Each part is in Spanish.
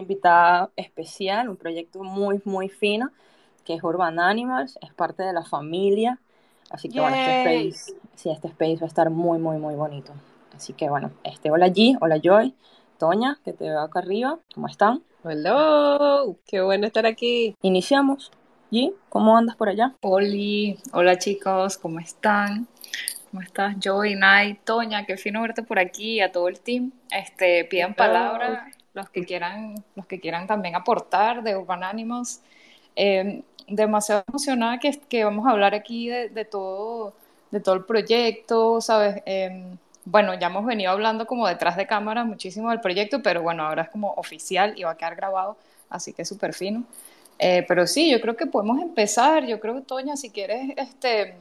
Invitada especial, un proyecto muy, muy fino, que es Urban Animals, es parte de la familia. Así que bueno, este space, sí, este space va a estar muy, muy, muy bonito. Así que bueno, este, hola G, hola Joy, Toña, que te veo acá arriba, ¿cómo están? Hello, qué bueno estar aquí. Iniciamos. G, ¿cómo andas por allá? Oli, hola chicos, ¿cómo están? ¿Cómo estás, Joy, Nay, Toña? Qué fino verte por aquí, a todo el team. Este, pidan palabra los que quieran, los que quieran también aportar de Urban Animals. Eh, demasiado emocionada que, que, vamos a hablar aquí de, de, todo, de todo el proyecto, ¿sabes? Eh, bueno, ya hemos venido hablando como detrás de cámara muchísimo del proyecto, pero bueno, ahora es como oficial y va a quedar grabado, así que súper fino. Eh, pero sí, yo creo que podemos empezar, yo creo Toña, si quieres este,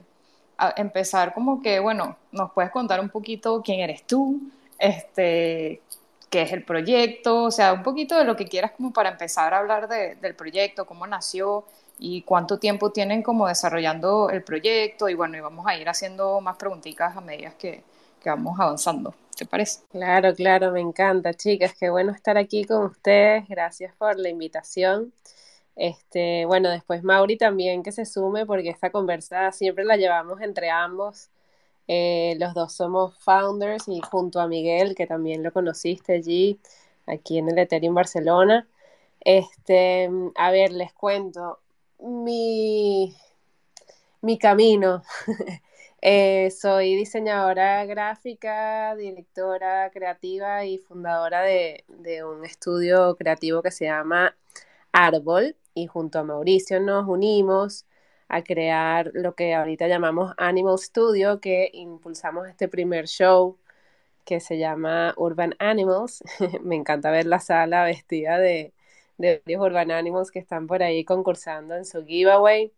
empezar como que, bueno, nos puedes contar un poquito quién eres tú, este, qué es el proyecto, o sea, un poquito de lo que quieras como para empezar a hablar de, del proyecto, cómo nació y cuánto tiempo tienen como desarrollando el proyecto y bueno, y vamos a ir haciendo más preguntitas a medida que, que vamos avanzando. ¿Te parece? Claro, claro, me encanta, chicas, qué bueno estar aquí con ustedes, gracias por la invitación. Este, bueno, después Mauri también que se sume porque esta conversa siempre la llevamos entre ambos eh, los dos somos founders y junto a Miguel, que también lo conociste allí, aquí en el Ethereum Barcelona. Este, a ver, les cuento mi, mi camino. eh, soy diseñadora gráfica, directora creativa y fundadora de, de un estudio creativo que se llama Árbol y junto a Mauricio nos unimos a crear lo que ahorita llamamos Animal Studio, que impulsamos este primer show que se llama Urban Animals. Me encanta ver la sala vestida de, de Urban Animals que están por ahí concursando en su giveaway.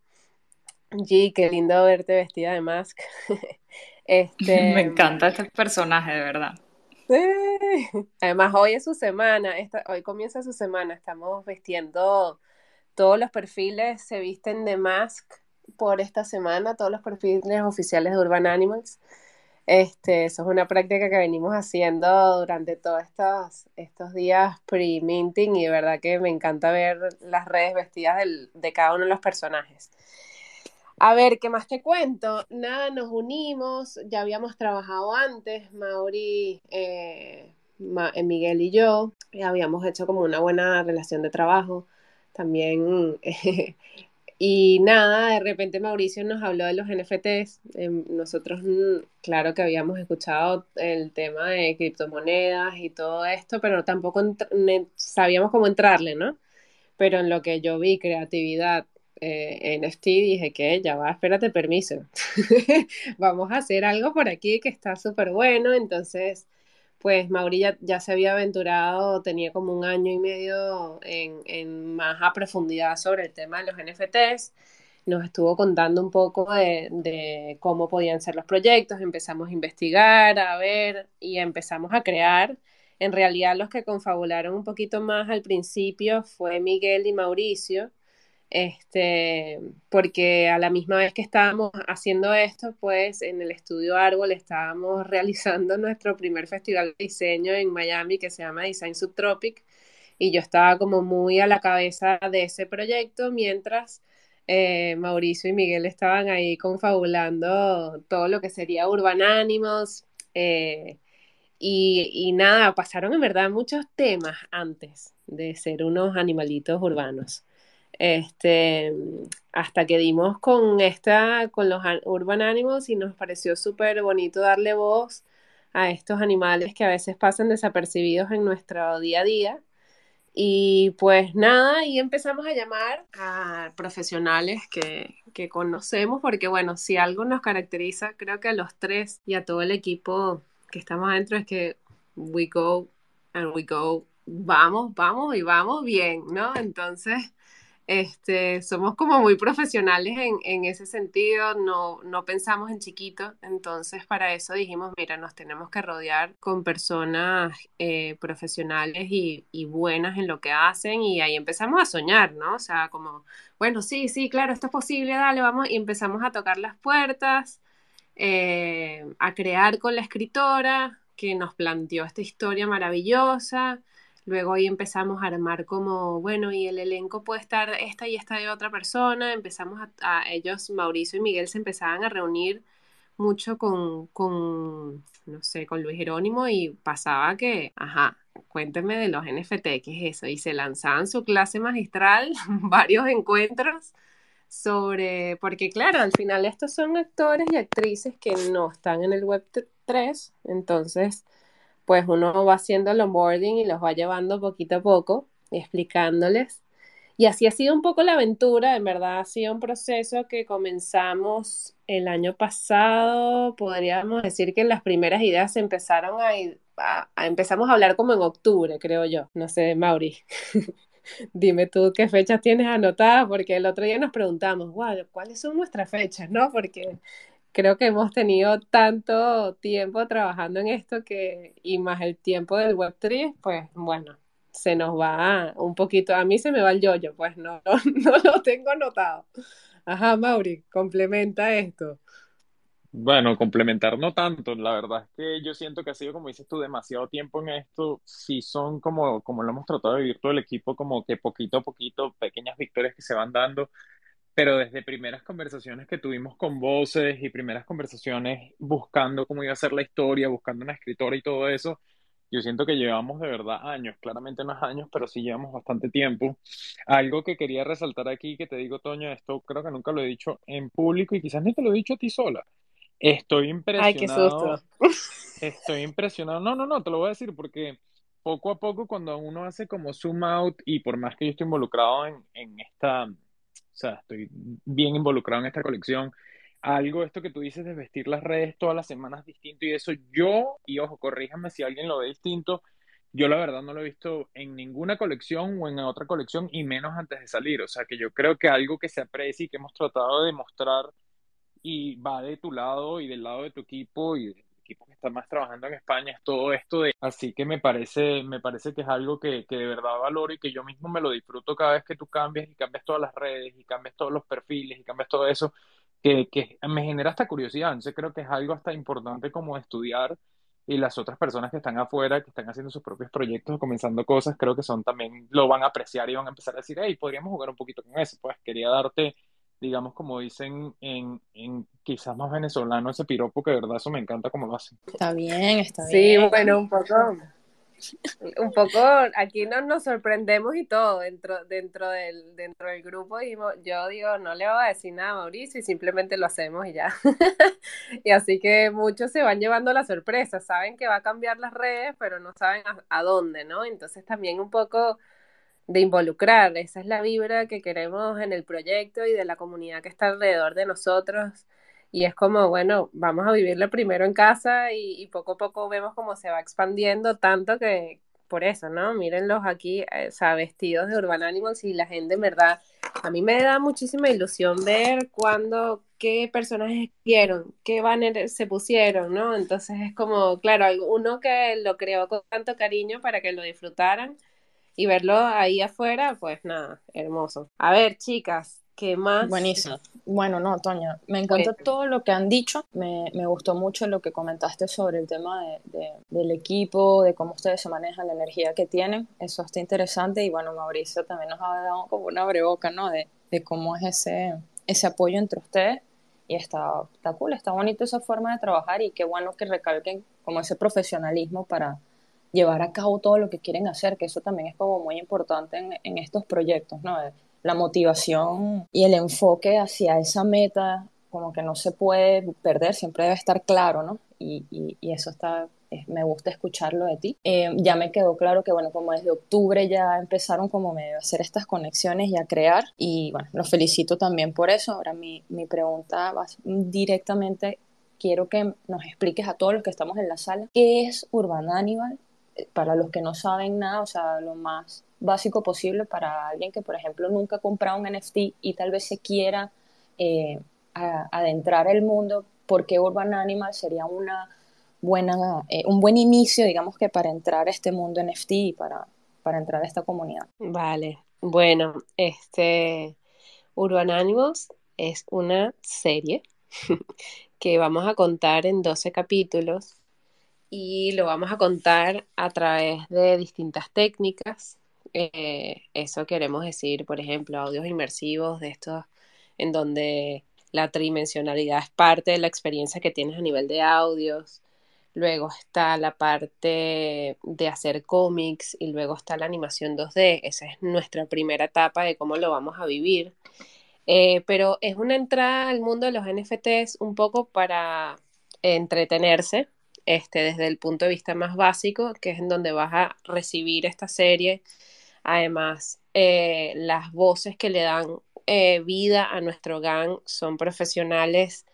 G, qué lindo verte vestida de mask. este, Me encanta este personaje, de verdad. Además, hoy es su semana, esta, hoy comienza su semana, estamos vestiendo, todos los perfiles se visten de mask por esta semana todos los perfiles oficiales de Urban Animals. Este, eso es una práctica que venimos haciendo durante todos estos, estos días pre-minting y de verdad que me encanta ver las redes vestidas de cada uno de los personajes. A ver, ¿qué más te cuento? Nada, nos unimos, ya habíamos trabajado antes, Mauri, eh, eh Miguel y yo, habíamos hecho como una buena relación de trabajo. También eh, y nada, de repente Mauricio nos habló de los NFTs. Em, nosotros, mm, claro que habíamos escuchado el tema de criptomonedas y todo esto, pero tampoco sabíamos cómo entrarle, ¿no? Pero en lo que yo vi creatividad eh, NFT, dije que ya va, espérate, permiso. Vamos a hacer algo por aquí que está súper bueno. Entonces pues Mauri ya, se había aventurado, tenía como un año y medio en, más a profundidad sobre el tema de los NFTs. Nos estuvo contando un poco de, cómo podían ser los proyectos, empezamos a investigar, a ver y empezamos a crear. En realidad los que confabularon un poquito más al principio fue Miguel y Mauricio, este, porque a la misma vez que estábamos haciendo esto, pues en el estudio Árbol estábamos realizando nuestro primer festival de diseño en Miami que se llama Design Subtropic y yo estaba como muy a la cabeza de ese proyecto mientras eh, Mauricio y Miguel estaban ahí confabulando todo lo que sería Urban Animals eh, y, y nada, pasaron en verdad muchos temas antes de ser unos animalitos urbanos. Este, hasta que dimos con esta, con los Urban Animals y nos pareció súper bonito darle voz a estos animales que a veces pasan desapercibidos en nuestro día a día. Y pues nada, y empezamos a llamar a profesionales que, que conocemos, porque bueno, si algo nos caracteriza, creo que a los tres y a todo el equipo que estamos adentro es que we go and we go vamos, vamos y vamos bien, ¿no? Entonces, este, somos como muy profesionales en, ese sentido, no, no pensamos en chiquito, entonces para eso dijimos, mira, nos tenemos que rodear con personas eh, profesionales y, buenas en lo que hacen y ahí empezamos a soñar, ¿no? O sea, como, bueno, sí, sí, claro, esto es posible, dale, vamos, y empezamos a tocar las puertas, eh, a crear con la escritora que nos planteó esta historia maravillosa Luego ahí empezamos a armar como, bueno, y el elenco puede estar esta y esta de otra persona. Empezamos a, ellos, Mauricio y Miguel, se empezaban a reunir mucho con, con, no sé, con Luis Jerónimo y pasaba que, ajá, cuénteme de los NFT, ¿qué es eso? Y se lanzaban su clase magistral, varios encuentros sobre, porque claro, al final estos son actores y actrices que no están en el Web 3, entonces pues uno va haciendo el onboarding y los va llevando poquito a poco, explicándoles. Y así ha sido un poco la aventura, en verdad ha sido un proceso que comenzamos el año pasado, podríamos decir que las primeras ideas empezaron a, empezamos a hablar como en octubre, creo yo. No sé, Mauri. Dime tú qué fechas tienes anotadas, porque el otro día nos preguntamos, wow, ¿cuáles son nuestras fechas? ¿No? Porque creo que hemos tenido tanto tiempo trabajando en esto que, y más el tiempo del Web3, pues bueno, se nos va un poquito, a mí se me va el yoyo, pues no, no, lo tengo anotado. Ajá, Mauri, complementa esto. Bueno, complementar no tanto, la verdad es que yo siento que ha sido, como dices tú, demasiado tiempo en esto, si son como, como lo hemos tratado de vivir todo el equipo, como que poquito a poquito, pequeñas victorias que se van dando, pero desde primeras conversaciones que tuvimos con voces y primeras conversaciones buscando cómo iba a ser la historia, buscando una escritora y todo eso, yo siento que llevamos de verdad años, claramente no es años, pero sí llevamos bastante tiempo. Algo que quería resaltar aquí, que te digo, Toño, esto creo que nunca lo he dicho en público y quizás ni te lo he dicho a ti sola. Estoy impresionado. Ay, qué susto. Estoy impresionado. No, no, no, te lo voy a decir porque poco a poco cuando uno hace como zoom out y por más que yo estoy involucrado en, en esta sea, estoy bien involucrado en esta colección. Algo esto que tú dices de vestir las redes todas las semanas distinto y eso yo, y ojo, corríjame si alguien lo ve distinto, yo la verdad no lo he visto en ninguna colección o en otra colección y menos antes de salir. O sea, que yo creo que algo que se aprecia y que hemos tratado de mostrar y va de tu lado y del lado de tu equipo y que está más trabajando en España es todo esto de, así que me parece, me parece que es algo que, que de verdad valoro y que yo mismo me lo disfruto cada vez que tú cambias y cambias todas las redes y cambias todos los perfiles y cambias todo eso, que, que me genera hasta curiosidad, entonces creo que es algo hasta importante como estudiar y las otras personas que están afuera, que están haciendo sus propios proyectos comenzando cosas, creo que son también, lo van a apreciar y van a empezar a decir, hey, podríamos jugar un poquito con eso, pues quería darte digamos, como dicen en, en quizás más venezolano, ese piropo que de verdad eso me encanta como lo hacen. Está bien, está bien. Sí, bueno, un poco, un poco, aquí no nos sorprendemos y todo dentro, dentro del, dentro del grupo y yo digo, no le voy a decir nada a Mauricio y simplemente lo hacemos y ya. y así que muchos se van llevando la sorpresa, saben que va a cambiar las redes, pero no saben a dónde, ¿no? Entonces también un poco de involucrar. Esa es la vibra que queremos en el proyecto y de la comunidad que está alrededor de nosotros. Y es como, bueno, vamos a vivirlo primero en casa y, poco a poco vemos cómo se va expandiendo tanto que por eso, ¿no? Mírenlos aquí, eh, o sea, vestidos de Urban Animals y la gente, en verdad, a mí me da muchísima ilusión ver cuándo, qué personajes vieron, qué banner se pusieron, ¿no? Entonces es como, claro, uno que lo creó con tanto cariño para que lo disfrutaran y verlo ahí afuera, pues nada, hermoso. A ver, chicas, ¿qué más? Buenísimo. Bueno, no, Toña, me encanta todo lo que han dicho. Me, me, gustó mucho lo que comentaste sobre el tema de, del equipo, de cómo ustedes se manejan, la energía que tienen. Eso está interesante. Y bueno, Mauricio también nos ha dado como una breboca, ¿no? De, de cómo es ese, ese apoyo entre ustedes. Y está, está cool, está bonito esa forma de trabajar y qué bueno que recalquen como ese profesionalismo para, llevar a cabo todo lo que quieren hacer, que eso también es como muy importante en, en estos proyectos, ¿no? La motivación y el enfoque hacia esa meta, como que no se puede perder, siempre debe estar claro, ¿no? Y, y, eso está, me gusta escucharlo de ti. Eh, ya me quedó claro que, bueno, como desde octubre ya empezaron como medio a hacer estas conexiones y a crear, y bueno, los felicito también por eso. Ahora mi, mi pregunta va directamente, quiero que nos expliques a todos los que estamos en la sala, ¿qué es Urban Animal para los que no saben nada, o sea, lo más básico posible para alguien que, por ejemplo, nunca ha comprado un NFT y tal vez se quiera eh, adentrar el mundo, porque Urban Animal sería una buena, eh, un buen inicio, digamos que para entrar a este mundo NFT y para, para entrar a esta comunidad. Vale, bueno, este Urban Animals es una serie que vamos a contar en 12 capítulos y lo vamos a contar a través de distintas técnicas. Eh, eso queremos decir, por ejemplo, audios inmersivos de estos en donde la tridimensionalidad es parte de la experiencia que tienes a nivel de audios. Luego está la parte de hacer cómics y luego está la animación 2D. Esa es nuestra primera etapa de cómo lo vamos a vivir. Eh, pero es una entrada al mundo de los NFTs un poco para entretenerse, este, desde el punto de vista más básico, que es en donde vas a recibir esta serie. Además, eh, las voces que le dan eh, vida a nuestro gang son profesionales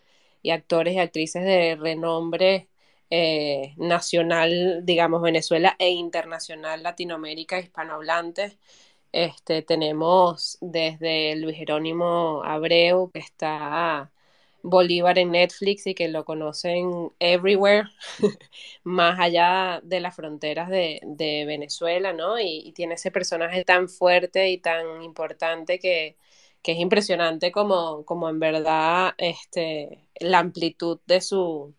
y actores y actrices de renombre eh, nacional, digamos, Venezuela e internacional, Latinoamérica, hispanohablantes. Este, tenemos desde Luis Jerónimo Abreu, que está Bolívar en Netflix y que lo conocen everywhere, más allá de las fronteras de, Venezuela, ¿no? Y, tiene ese personaje tan fuerte y tan importante que, es impresionante como, como en verdad este, la amplitud de su,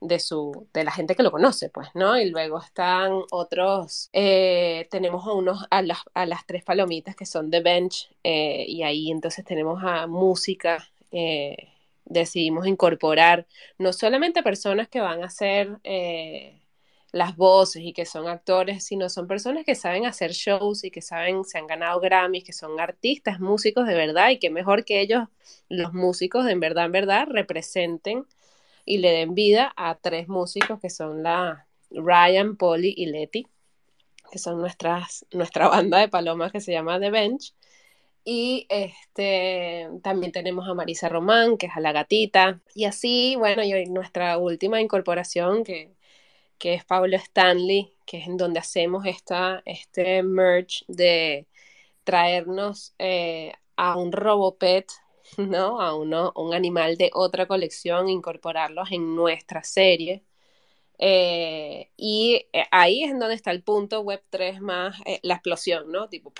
de su de la gente que lo conoce pues no y luego están otros eh, tenemos a unos a las, a las tres palomitas que son de bench eh, y ahí entonces tenemos a música eh, decidimos incorporar no solamente personas que van a hacer eh, las voces y que son actores, sino son personas que saben hacer shows y que saben, se han ganado Grammys, que son artistas, músicos de verdad y que mejor que ellos, los músicos de en verdad, en verdad, representen y le den vida a tres músicos que son la Ryan, Polly y Letty, que son nuestras, nuestra banda de palomas que se llama The Bench. Y este, también tenemos a Marisa Román, que es a la gatita. Y así, bueno, y nuestra última incorporación, que, que es Pablo Stanley, que es en donde hacemos esta, este merge de traernos eh, a un robopet, ¿no? A uno, un animal de otra colección, incorporarlos en nuestra serie. Eh, y eh, ahí es en donde está el punto web 3 más la explosión, ¿no? Tipo,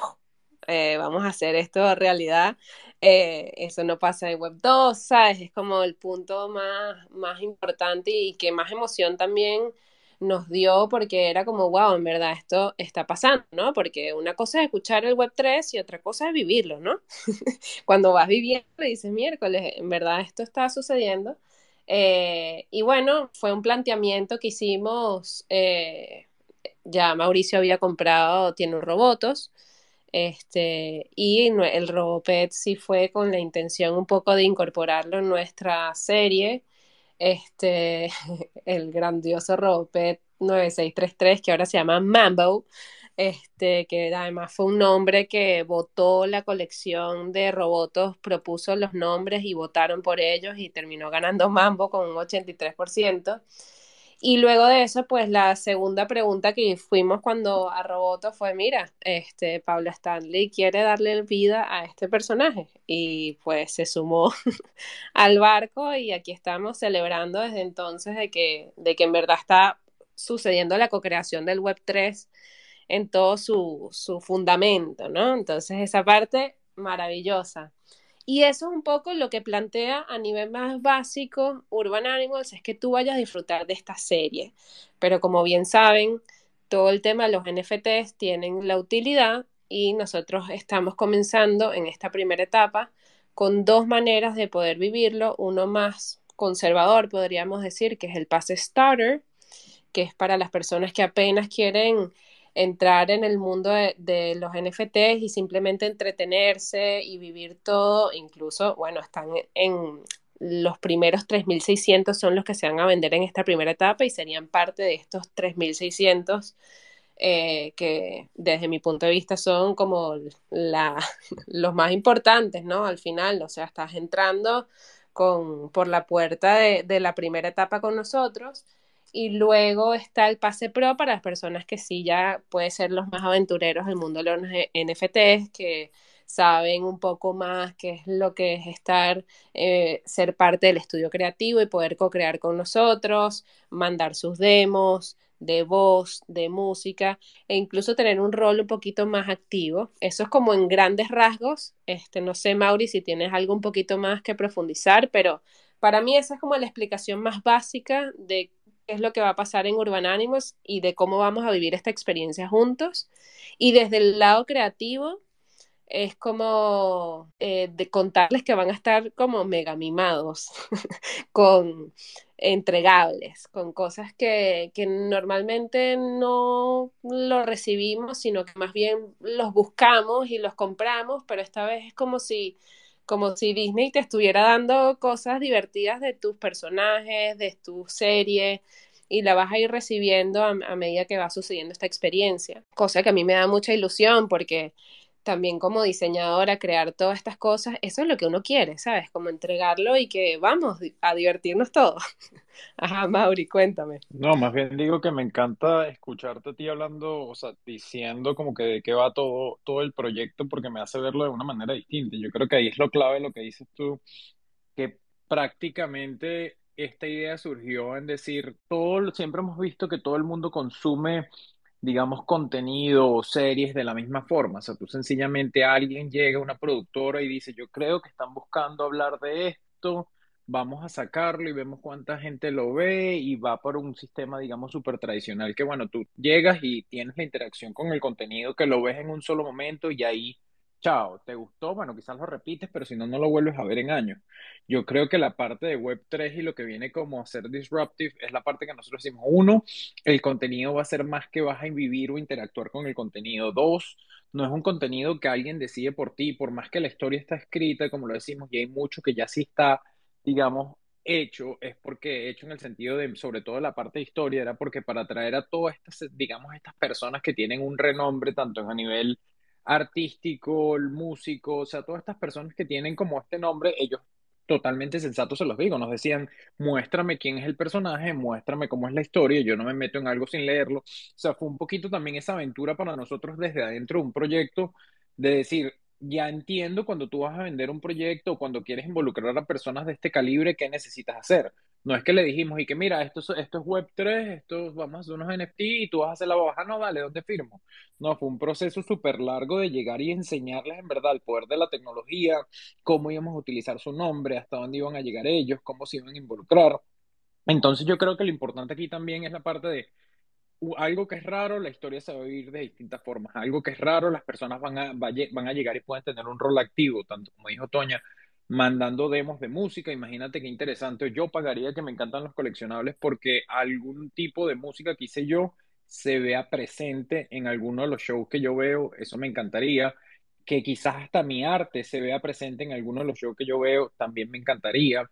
eh, vamos a hacer esto realidad. Eh, eso no pasa en Web 2, ¿sabes? Es como el punto más, más importante y que más emoción también nos dio porque era como, wow, en verdad esto está pasando, ¿no? Porque una cosa es escuchar el Web 3 y otra cosa es vivirlo, ¿no? Cuando vas viviendo y dices, miércoles, en verdad esto está sucediendo. Eh, y bueno, fue un planteamiento que hicimos, ya Mauricio había comprado, tiene un robotos, este, y el Robopet sí fue con la intención un poco de incorporarlo en nuestra serie. Este, el grandioso Robopet 9633, que ahora se llama Mambo, este, que además fue un nombre que votó la colección de robots, propuso los nombres y votaron por ellos y terminó ganando Mambo con un 83%. Y luego de eso, pues la segunda pregunta que fuimos cuando a Roboto fue, mira, este Pablo Stanley quiere darle vida a este personaje y pues se sumó al barco y aquí estamos celebrando desde entonces de que, de que en verdad está sucediendo la co-creación del Web3 en todo su, su fundamento, ¿no? Entonces esa parte maravillosa. Y eso es un poco lo que plantea a nivel más básico Urban Animals, es que tú vayas a disfrutar de esta serie. Pero como bien saben, todo el tema de los NFTs tienen la utilidad y nosotros estamos comenzando en esta primera etapa con dos maneras de poder vivirlo. Uno más conservador, podríamos decir, que es el Pass Starter, que es para las personas que apenas quieren entrar en el mundo de, los NFTs y simplemente entretenerse y vivir todo, incluso, bueno, están en los primeros 3.600 son los que se van a vender en esta primera etapa y serían parte de estos 3.600 eh, que desde mi punto de vista son como los más importantes, ¿no? Al final, o sea, estás entrando con, por la puerta de la primera etapa con nosotros Y luego está el pase pro para las personas que sí ya puede ser los más aventureros del mundo de los NFTs, que saben un poco más qué es lo que es estar, eh, ser parte del estudio creativo y poder co-crear con nosotros, mandar sus demos de voz, de música e incluso tener un rol un poquito más activo. Eso es como en grandes rasgos. Este, no sé, Mauri, si tienes algo un poquito más que profundizar, pero para mí esa es como la explicación más básica de qué es lo que va a pasar en Urban Animals y de cómo vamos a vivir esta experiencia juntos. Y desde el lado creativo, es como eh, de contarles que van a estar como mega mimados, con entregables, con cosas que, que, normalmente no lo recibimos, sino que más bien los buscamos y los compramos, pero esta vez es como si, como si Disney te estuviera dando cosas divertidas de tus personajes, de tu serie, y la vas a ir recibiendo a, a medida que va sucediendo esta experiencia, cosa que a mí me da mucha ilusión porque también como diseñadora, crear todas estas cosas, eso es lo que uno quiere, ¿sabes? Como entregarlo y que vamos a divertirnos todos. Ajá, Mauri, cuéntame. No, más bien digo que me encanta escucharte a ti hablando, o sea, diciendo como que de qué va todo, todo el proyecto, porque me hace verlo de una manera distinta. Yo creo que ahí es lo clave lo que dices tú, que prácticamente esta idea surgió en decir, todo, siempre hemos visto que todo el mundo consume digamos, contenido o series de la misma forma. O sea, tú sencillamente alguien llega a una productora y dice, yo creo que están buscando hablar de esto, vamos a sacarlo y vemos cuánta gente lo ve y va por un sistema, digamos, súper tradicional que, bueno, tú llegas y tienes la interacción con el contenido que lo ves en un solo momento y ahí chao, ¿te gustó? Bueno, quizás lo repites, pero si no, no lo vuelves a ver en años. Yo creo que la parte de Web3 y lo que viene como a ser disruptive es la parte que nosotros decimos, uno, el contenido va a ser más que vas a vivir o interactuar con el contenido. Dos, no es un contenido que alguien decide por ti, por más que la historia está escrita, como lo decimos, y hay mucho que ya sí está, digamos, hecho, es porque hecho en el sentido de, sobre todo la parte de historia, era porque para atraer a todas estas, digamos, estas personas que tienen un renombre, tanto a nivel artístico, el músico, o sea, todas estas personas que tienen como este nombre, ellos totalmente sensatos se los digo, nos decían, muéstrame quién es el personaje, muéstrame cómo es la historia, yo no me meto en algo sin leerlo. O sea, fue un poquito también esa aventura para nosotros desde adentro de un proyecto de decir, ya entiendo cuando tú vas a vender un proyecto o cuando quieres involucrar a personas de este calibre, ¿qué necesitas hacer? No es que le dijimos y que mira, esto, esto es Web3, esto vamos a hacer unos NFT y tú vas a hacer la baja, no, dale, ¿dónde firmo? No, fue un proceso súper largo de llegar y enseñarles en verdad el poder de la tecnología, cómo íbamos a utilizar su nombre, hasta dónde iban a llegar ellos, cómo se iban a involucrar. Entonces yo creo que lo importante aquí también es la parte de algo que es raro, la historia se va a vivir de distintas formas. Algo que es raro, las personas van a, van a llegar y pueden tener un rol activo, tanto como dijo Toña, mandando demos de música. Imagínate qué interesante. Yo pagaría que me encantan los coleccionables porque algún tipo de música que hice yo se vea presente en alguno de los shows que yo veo. Eso me encantaría. Que quizás hasta mi arte se vea presente en alguno de los shows que yo veo, también me encantaría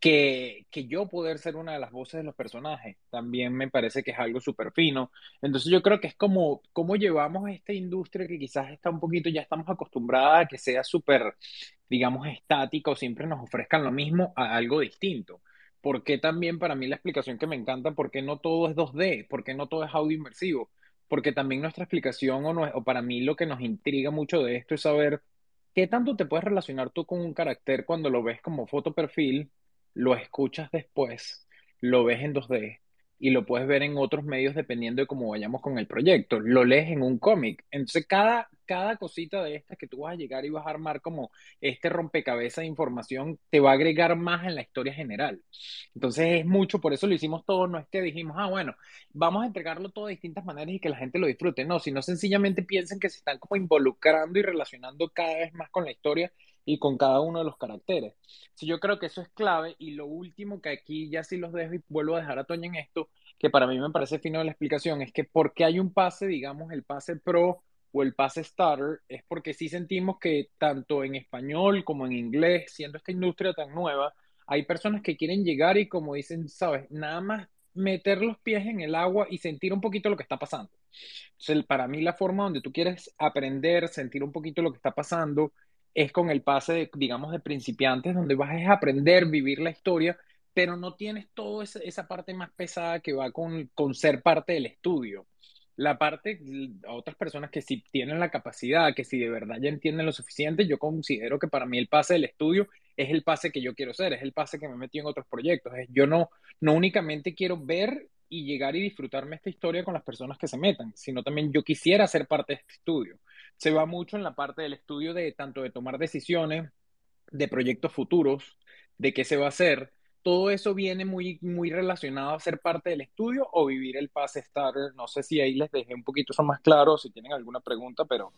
que, que, yo poder ser una de las voces de los personajes también me parece que es algo súper fino. Entonces yo creo que es como cómo llevamos esta industria que quizás está un poquito, ya estamos acostumbrada a que sea súper, digamos, estática o siempre nos ofrezcan lo mismo a algo distinto. Porque también para mí la explicación que me encanta, porque no todo es 2D, porque no todo es audio inmersivo, porque también nuestra explicación o, no, o para mí lo que nos intriga mucho de esto es saber qué tanto te puedes relacionar tú con un carácter cuando lo ves como foto perfil lo escuchas después, lo ves en 2D y lo puedes ver en otros medios dependiendo de cómo vayamos con el proyecto. Lo lees en un cómic. Entonces, cada, cada cosita de estas que tú vas a llegar y vas a armar como este rompecabezas de información, te va a agregar más en la historia general. Entonces, es mucho, por eso lo hicimos todo. No es que dijimos, ah, bueno, vamos a entregarlo todo de distintas maneras y que la gente lo disfrute. No, sino sencillamente piensen que se están como involucrando y relacionando cada vez más con la historia y con cada uno de los caracteres. Sí, yo creo que eso es clave y lo último que aquí ya sí los dejo y vuelvo a dejar a Toña en esto, que para mí me parece fino de la explicación, es que porque hay un pase, digamos, el pase pro o el pase starter, es porque sí sentimos que tanto en español como en inglés, siendo esta industria tan nueva, hay personas que quieren llegar y como dicen, sabes, nada más meter los pies en el agua y sentir un poquito lo que está pasando. Entonces, para mí la forma donde tú quieres aprender, sentir un poquito lo que está pasando, es con el pase, de, digamos, de principiantes, donde vas a aprender, vivir la historia, pero no tienes toda esa, parte más pesada que va con, con ser parte del estudio. La parte, otras personas que si tienen la capacidad, que si de verdad ya entienden lo suficiente, yo considero que para mí el pase del estudio es el pase que yo quiero ser, es el pase que me metí en otros proyectos. yo no, no únicamente quiero ver y llegar y disfrutarme esta historia con las personas que se metan, sino también yo quisiera ser parte de este estudio. Se va mucho en la parte del estudio de tanto de tomar decisiones, de proyectos futuros, de qué se va a hacer. Todo eso viene muy, muy relacionado a ser parte del estudio o vivir el pase starter. No sé si ahí les dejé un poquito eso más claro, si tienen alguna pregunta, pero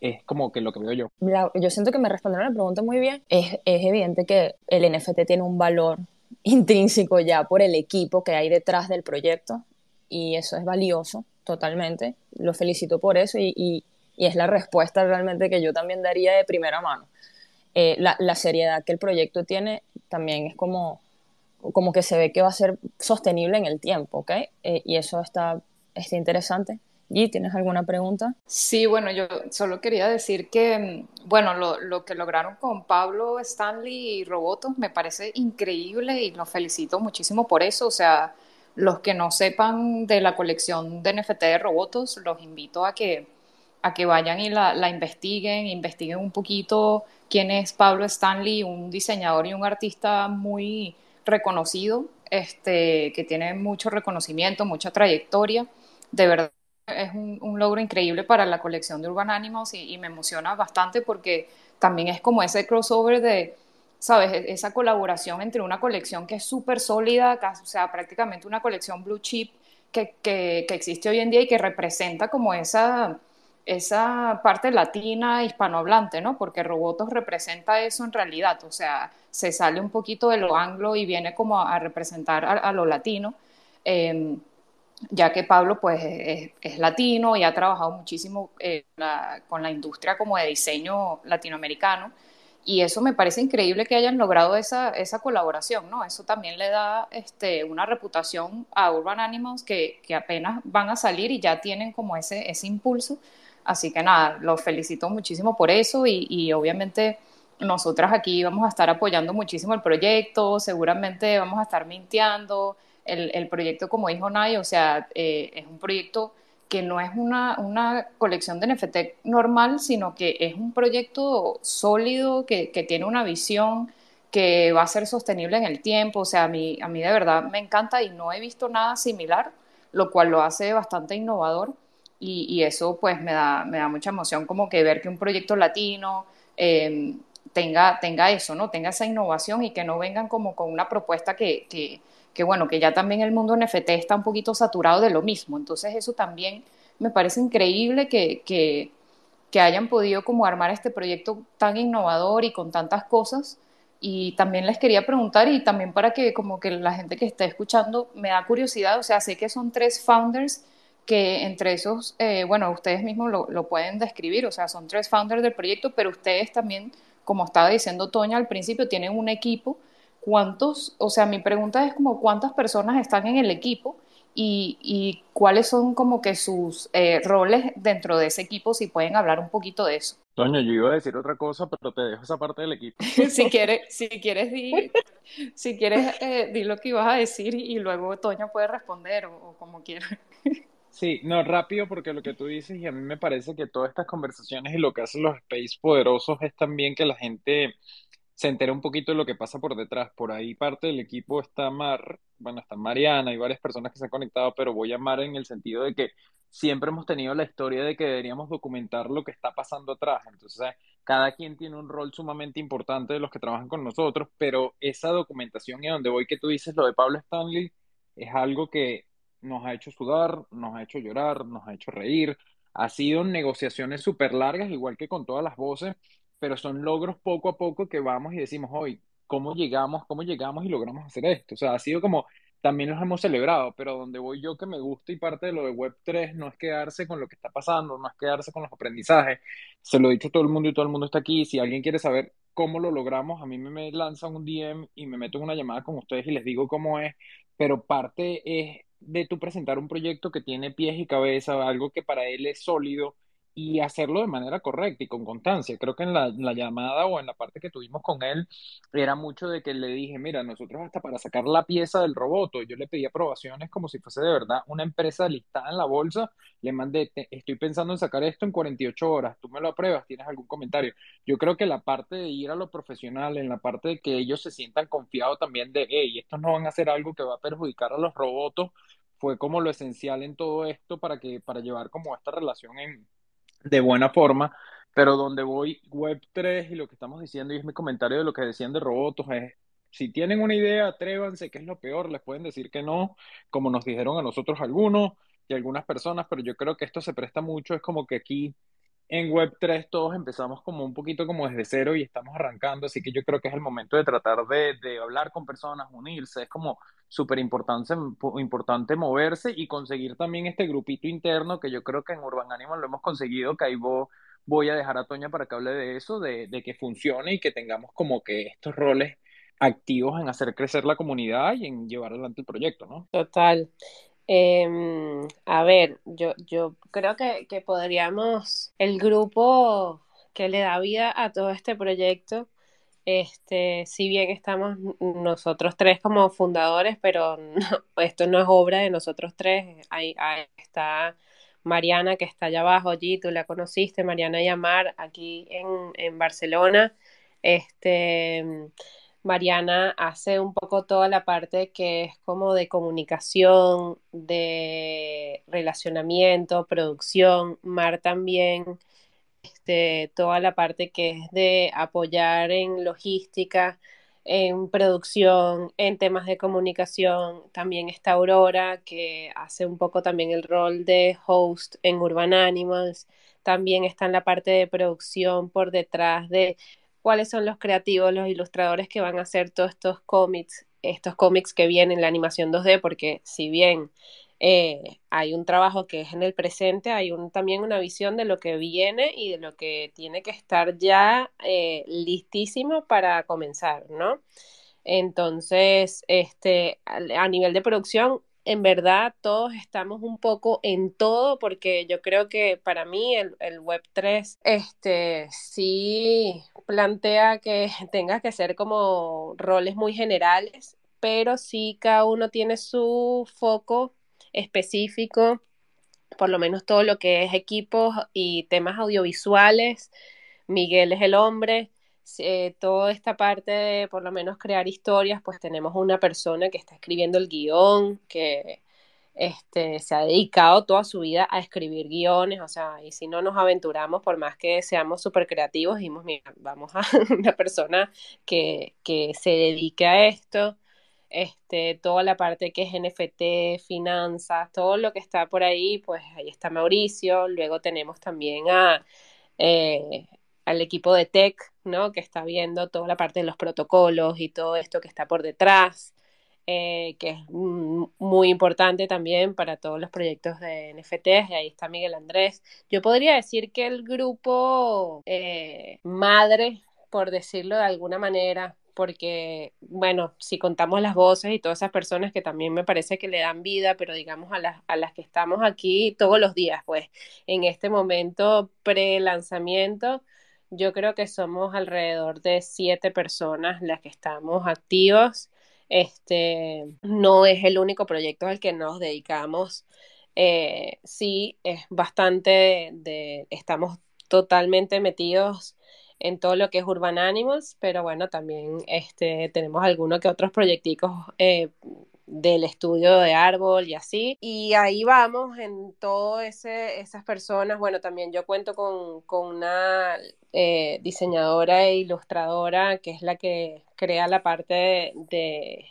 es como que lo que veo yo. yo siento que me respondieron la pregunta muy bien. Es, es evidente que el NFT tiene un valor intrínseco ya por el equipo que hay detrás del proyecto y eso es valioso totalmente. Lo felicito por eso y, y es la respuesta realmente que yo también daría de primera mano. Eh, la, seriedad que el proyecto tiene también es como, como que se ve que va a ser sostenible en el tiempo, ¿ok? Eh, y eso está, está interesante. ¿Y tienes alguna pregunta? Sí, bueno, yo solo quería decir que, mm, bueno, lo, lo, que lograron con Pablo Stanley y Robotos me parece increíble y los felicito muchísimo por eso. O sea, los que no sepan de la colección de NFT de Robotos, los invito a que, a que vayan y la, investiguen, investiguen un poquito quién es Pablo Stanley, un diseñador y un artista muy reconocido, este, que tiene mucho reconocimiento, mucha trayectoria. De verdad es un, logro increíble para la colección de Urban Animals y, me emociona bastante porque también es como ese crossover de, ¿sabes? E, esa colaboración entre una colección que es súper sólida, o sea, prácticamente una colección blue chip que, que, existe hoy en día y que representa como esa, esa parte latina hispanohablante, ¿no? Porque Robotos representa eso en realidad, o sea, se sale un poquito de lo anglo y viene como a, representar a, lo latino. Eh, ya que Pablo pues es, latino y ha trabajado muchísimo eh, con la industria como de diseño latinoamericano y eso me parece increíble que hayan logrado esa, esa colaboración, ¿no? Eso también le da este, una reputación a Urban Animals que, que, apenas van a salir y ya tienen como ese, ese impulso. Así que nada, los felicito muchísimo por eso y, y obviamente nosotras aquí vamos a estar apoyando muchísimo el proyecto, seguramente vamos a estar mintiendo, el, proyecto, como dijo Nay, o sea, eh, es un proyecto que no es una, una, colección de NFT normal, sino que es un proyecto sólido, que, que, tiene una visión, que va a ser sostenible en el tiempo. O sea, a mí, a mí de verdad me encanta y no he visto nada similar, lo cual lo hace bastante innovador. Y, eso pues me da, me da mucha emoción como que ver que un proyecto latino eh, tenga, tenga eso, ¿no? Tenga esa innovación y que no vengan como con una propuesta que, que bueno, que ya también el mundo NFT está un poquito saturado de lo mismo. Entonces eso también me parece increíble que, que, que hayan podido como armar este proyecto tan innovador y con tantas cosas. Y también les quería preguntar, y también para que como que la gente que está escuchando me da curiosidad, o sea, sé que son tres founders que entre esos, eh, bueno, ustedes mismos lo, lo, pueden describir, o sea, son tres founders del proyecto, pero ustedes también, como estaba diciendo Toña al principio, tienen un equipo cuántos, o sea, mi pregunta es como cuántas personas están en el equipo y, cuáles son como que sus eh, roles dentro de ese equipo, si pueden hablar un poquito de eso. Toño, yo iba a decir otra cosa, pero te dejo esa parte del equipo. si quieres, si quieres, di, si quieres, eh, di lo que ibas a decir y, luego Toño puede responder o, o como quiera. Sí, no, rápido porque lo que tú dices y a mí me parece que todas estas conversaciones y lo que hacen los space poderosos es también que la gente se entera un poquito de lo que pasa por detrás. Por ahí parte del equipo está Mar, bueno, está Mariana y varias personas que se han conectado, pero voy a Mar en el sentido de que siempre hemos tenido la historia de que deberíamos documentar lo que está pasando atrás. Entonces, cada quien tiene un rol sumamente importante de los que trabajan con nosotros, pero esa documentación y donde voy que tú dices lo de Pablo Stanley es algo que nos ha hecho sudar, nos ha hecho llorar, nos ha hecho reír. Ha sido negociaciones súper largas, igual que con todas las voces, pero son logros poco a poco que vamos y decimos, hoy, ¿cómo llegamos? ¿Cómo llegamos y logramos hacer esto? O sea, ha sido como, también los hemos celebrado, pero donde voy yo que me gusta y parte de lo de Web3 no es quedarse con lo que está pasando, no es quedarse con los aprendizajes. Se lo he dicho a todo el mundo y todo el mundo está aquí. Si alguien quiere saber cómo lo logramos, a mí me, lanzan un DM y me meto en una llamada con ustedes y les digo cómo es, pero parte es de tu presentar un proyecto que tiene pies y cabeza, algo que para él es sólido y hacerlo de manera correcta y con constancia. Creo que en la, llamada o en la parte que tuvimos con él era mucho de que le dije, mira, nosotros hasta para sacar la pieza del robot, yo le pedí aprobaciones como si fuese de verdad una empresa listada en la bolsa, le mandé, estoy pensando en sacar esto en 48 horas, tú me lo apruebas, tienes algún comentario. Yo creo que la parte de ir a lo profesional, en la parte de que ellos se sientan confiados también de, hey, estos no van a hacer algo que va a perjudicar a los robots, fue como lo esencial en todo esto para que para llevar como esta relación en de buena forma, pero donde voy Web3 y lo que estamos diciendo, y es mi comentario de lo que decían de robots, es, si tienen una idea, atrévanse, que es lo peor, les pueden decir que no, como nos dijeron a nosotros algunos y algunas personas, pero yo creo que esto se presta mucho, es como que aquí en Web3 todos empezamos como un poquito como desde cero y estamos arrancando, así que yo creo que es el momento de tratar de, de hablar con personas, unirse, es como súper importante, moverse y conseguir también este grupito interno que yo creo que en Urban Animal lo hemos conseguido, que ahí voy a dejar a Toña para que hable de eso, de, de que funcione y que tengamos como que estos roles activos en hacer crecer la comunidad y en llevar adelante el proyecto, ¿no? Total. Em, a ver, yo, yo creo que, que podríamos, el grupo que le da vida a todo este proyecto, este, si bien estamos nosotros tres como fundadores, pero esto no es obra de nosotros tres. Ahí, está Mariana, que está allá abajo allí, tú la conociste, Mariana Yamar, aquí en, en Barcelona. Este, Mariana hace un poco toda la parte que es como de comunicación, de relacionamiento, producción. Mar también, este, toda la parte que es de apoyar en logística, en producción, en temas de comunicación. También está Aurora, que hace un poco también el rol de host en Urban Animals. También está en la parte de producción por detrás de cuáles son los creativos, los ilustradores que van a hacer todos estos cómics, estos cómics que vienen en la animación 2D, porque si bien eh, hay un trabajo que es en el presente, hay un, también una visión de lo que viene y de lo que tiene que estar ya eh, listísimo para comenzar, ¿no? Entonces, este, a nivel de producción, en verdad todos estamos un poco en todo porque yo creo que para mí el, Web3 este, sí plantea que tenga que ser como roles muy generales, pero sí cada uno tiene su foco específico, por lo menos todo lo que es equipos y temas audiovisuales. Miguel es el hombre, eh, toda esta parte de por lo menos crear historias, pues tenemos una persona que está escribiendo el guion, que este, se ha dedicado toda su vida a escribir guiones, o sea, y si no nos aventuramos, por más que seamos súper creativos, dijimos, mira, vamos a una persona que, que se dedique a esto, este, toda la parte que es NFT, finanzas, todo lo que está por ahí, pues ahí está Mauricio, luego tenemos también a... Eh, al equipo de tech, ¿no? Que está viendo toda la parte de los protocolos y todo esto que está por detrás, eh, que es muy importante también para todos los proyectos de NFTs. Y ahí está Miguel Andrés. Yo podría decir que el grupo eh, madre, por decirlo de alguna manera, porque, bueno, si contamos las voces y todas esas personas que también me parece que le dan vida, pero digamos a las, a las que estamos aquí todos los días, pues en este momento pre-lanzamiento, yo creo que somos alrededor de siete personas las que estamos activos. Este no es el único proyecto al que nos dedicamos. Eh, sí, es bastante de, estamos totalmente metidos en todo lo que es Urban Animals, pero bueno, también este, tenemos algunos que otros proyecticos eh, del estudio de árbol y así. Y ahí vamos en todas esas personas. Bueno, también yo cuento con, con una eh, diseñadora e ilustradora que es la que crea la parte de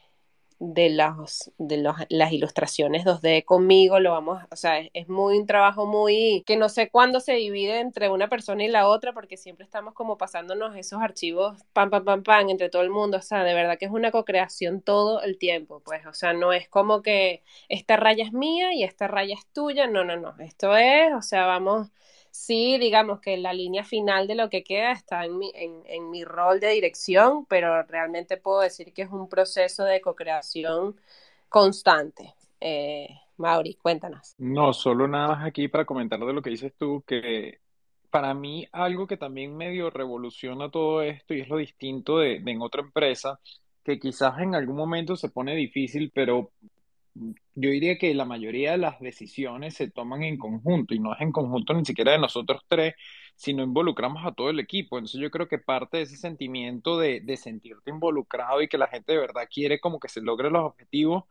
las, de las ilustraciones 2D conmigo, lo vamos, o sea, es, muy un trabajo muy, que no sé cuándo se divide entre una persona y la otra, porque siempre estamos como pasándonos esos archivos, pam, pam, pam, pam, entre todo el mundo, o sea, de verdad que es una co-creación todo el tiempo, pues, o sea, no es como que esta raya es mía y esta raya es tuya, no, no, no, esto es, o sea, vamos Sí, digamos que la línea final de lo que queda está en mi, en, mi rol de dirección, pero realmente puedo decir que es un proceso de co-creación constante. Eh, Mauri, cuéntanos. No, solo nada más aquí para comentar de lo que dices tú, que para mí algo que también medio revoluciona todo esto y es lo distinto de, de en otra empresa, que quizás en algún momento se pone difícil, pero yo diría que la mayoría de las decisiones se toman en conjunto y no es en conjunto ni siquiera de nosotros tres, sino involucramos a todo el equipo. Entonces yo creo que parte de ese sentimiento de, de sentirte involucrado y que la gente de verdad quiere como que se logre los objetivos,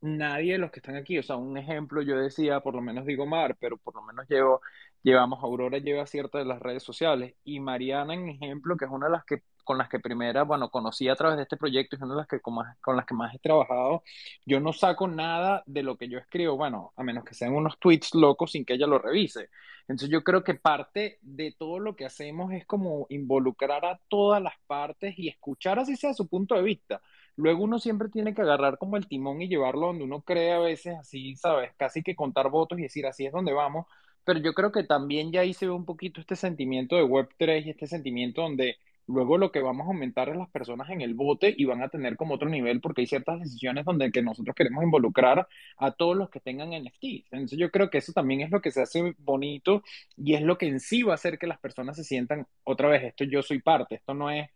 nadie de los que están aquí, o sea, un ejemplo yo decía, por lo menos digo Mar, pero por lo menos llevo, llevamos, Aurora lleva ciertas de las redes sociales y Mariana en ejemplo, que es una de las que con las que primera, bueno, conocí a través de este proyecto, es una de las que con, con, las que más he trabajado. Yo no saco nada de lo que yo escribo, bueno, a menos que sean unos tweets locos sin que ella lo revise. Entonces yo creo que parte de todo lo que hacemos es como involucrar a todas las partes y escuchar así sea su punto de vista. Luego uno siempre tiene que agarrar como el timón y llevarlo donde uno cree a veces así, ¿sabes? Casi que contar votos y decir así es donde vamos. Pero yo creo que también ya ahí se ve un poquito este sentimiento de Web3 y este sentimiento donde luego lo que vamos a aumentar es las personas en el bote y van a tener como otro nivel porque hay ciertas decisiones donde que nosotros queremos involucrar a todos los que tengan NFTs. Entonces yo creo que eso también es lo que se hace bonito y es lo que en sí va a hacer que las personas se sientan otra vez, esto yo soy parte, esto no es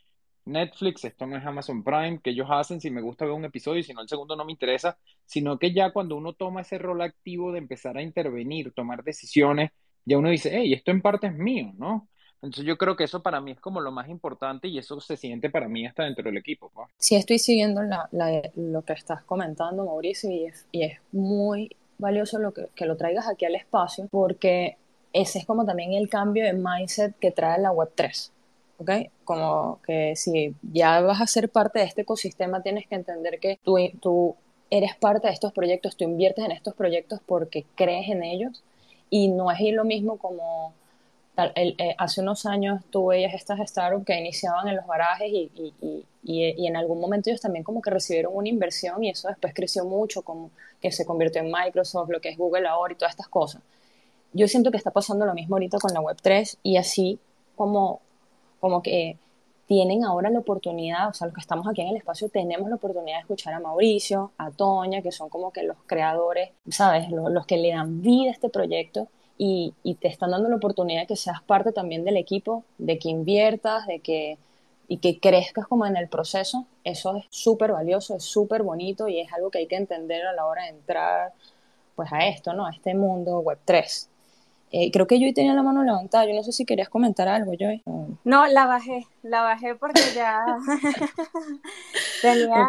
Netflix, esto no es Amazon Prime, que ellos hacen si me gusta ver un episodio y si no el segundo no me interesa, sino que ya cuando uno toma ese rol activo de empezar a intervenir, tomar decisiones, ya uno dice, hey, esto en parte es mío, ¿no? Entonces yo creo que eso para mí es como lo más importante y eso se siente para mí hasta dentro del equipo. ¿no? Sí, estoy siguiendo lo que estás comentando, Mauricio, y es, y es muy valioso lo que, que, lo traigas aquí al espacio porque ese es como también el cambio de mindset que trae la Web3. ¿Ok? Como que si ya vas a ser parte de este ecosistema, tienes que entender que tú, tú eres parte de estos proyectos, tú inviertes en estos proyectos porque crees en ellos y no es lo mismo como el, eh, hace unos años tú veías estas startups que iniciaban en los garajes y, y, y, en algún momento ellos también como que recibieron una inversión y eso después creció mucho, como que se convirtió en Microsoft, lo que es Google ahora y todas estas cosas. Yo siento que está pasando lo mismo ahorita con la Web3 y así como, como que tienen ahora la oportunidad, o sea, los que estamos aquí en el espacio tenemos la oportunidad de escuchar a Mauricio, a Toña, que son como que los creadores, ¿sabes? Los, que le dan vida a este proyecto y, te están dando la oportunidad de que seas parte también del equipo, de que inviertas, de que y que crezcas como en el proceso, eso es súper valioso, es súper bonito y es algo que hay que entender a la hora de entrar pues a esto, ¿no? A este mundo web 3. Eh, creo que Joy tenía la mano levantada, yo no sé si querías comentar algo, Joy. No, la bajé, la bajé porque ya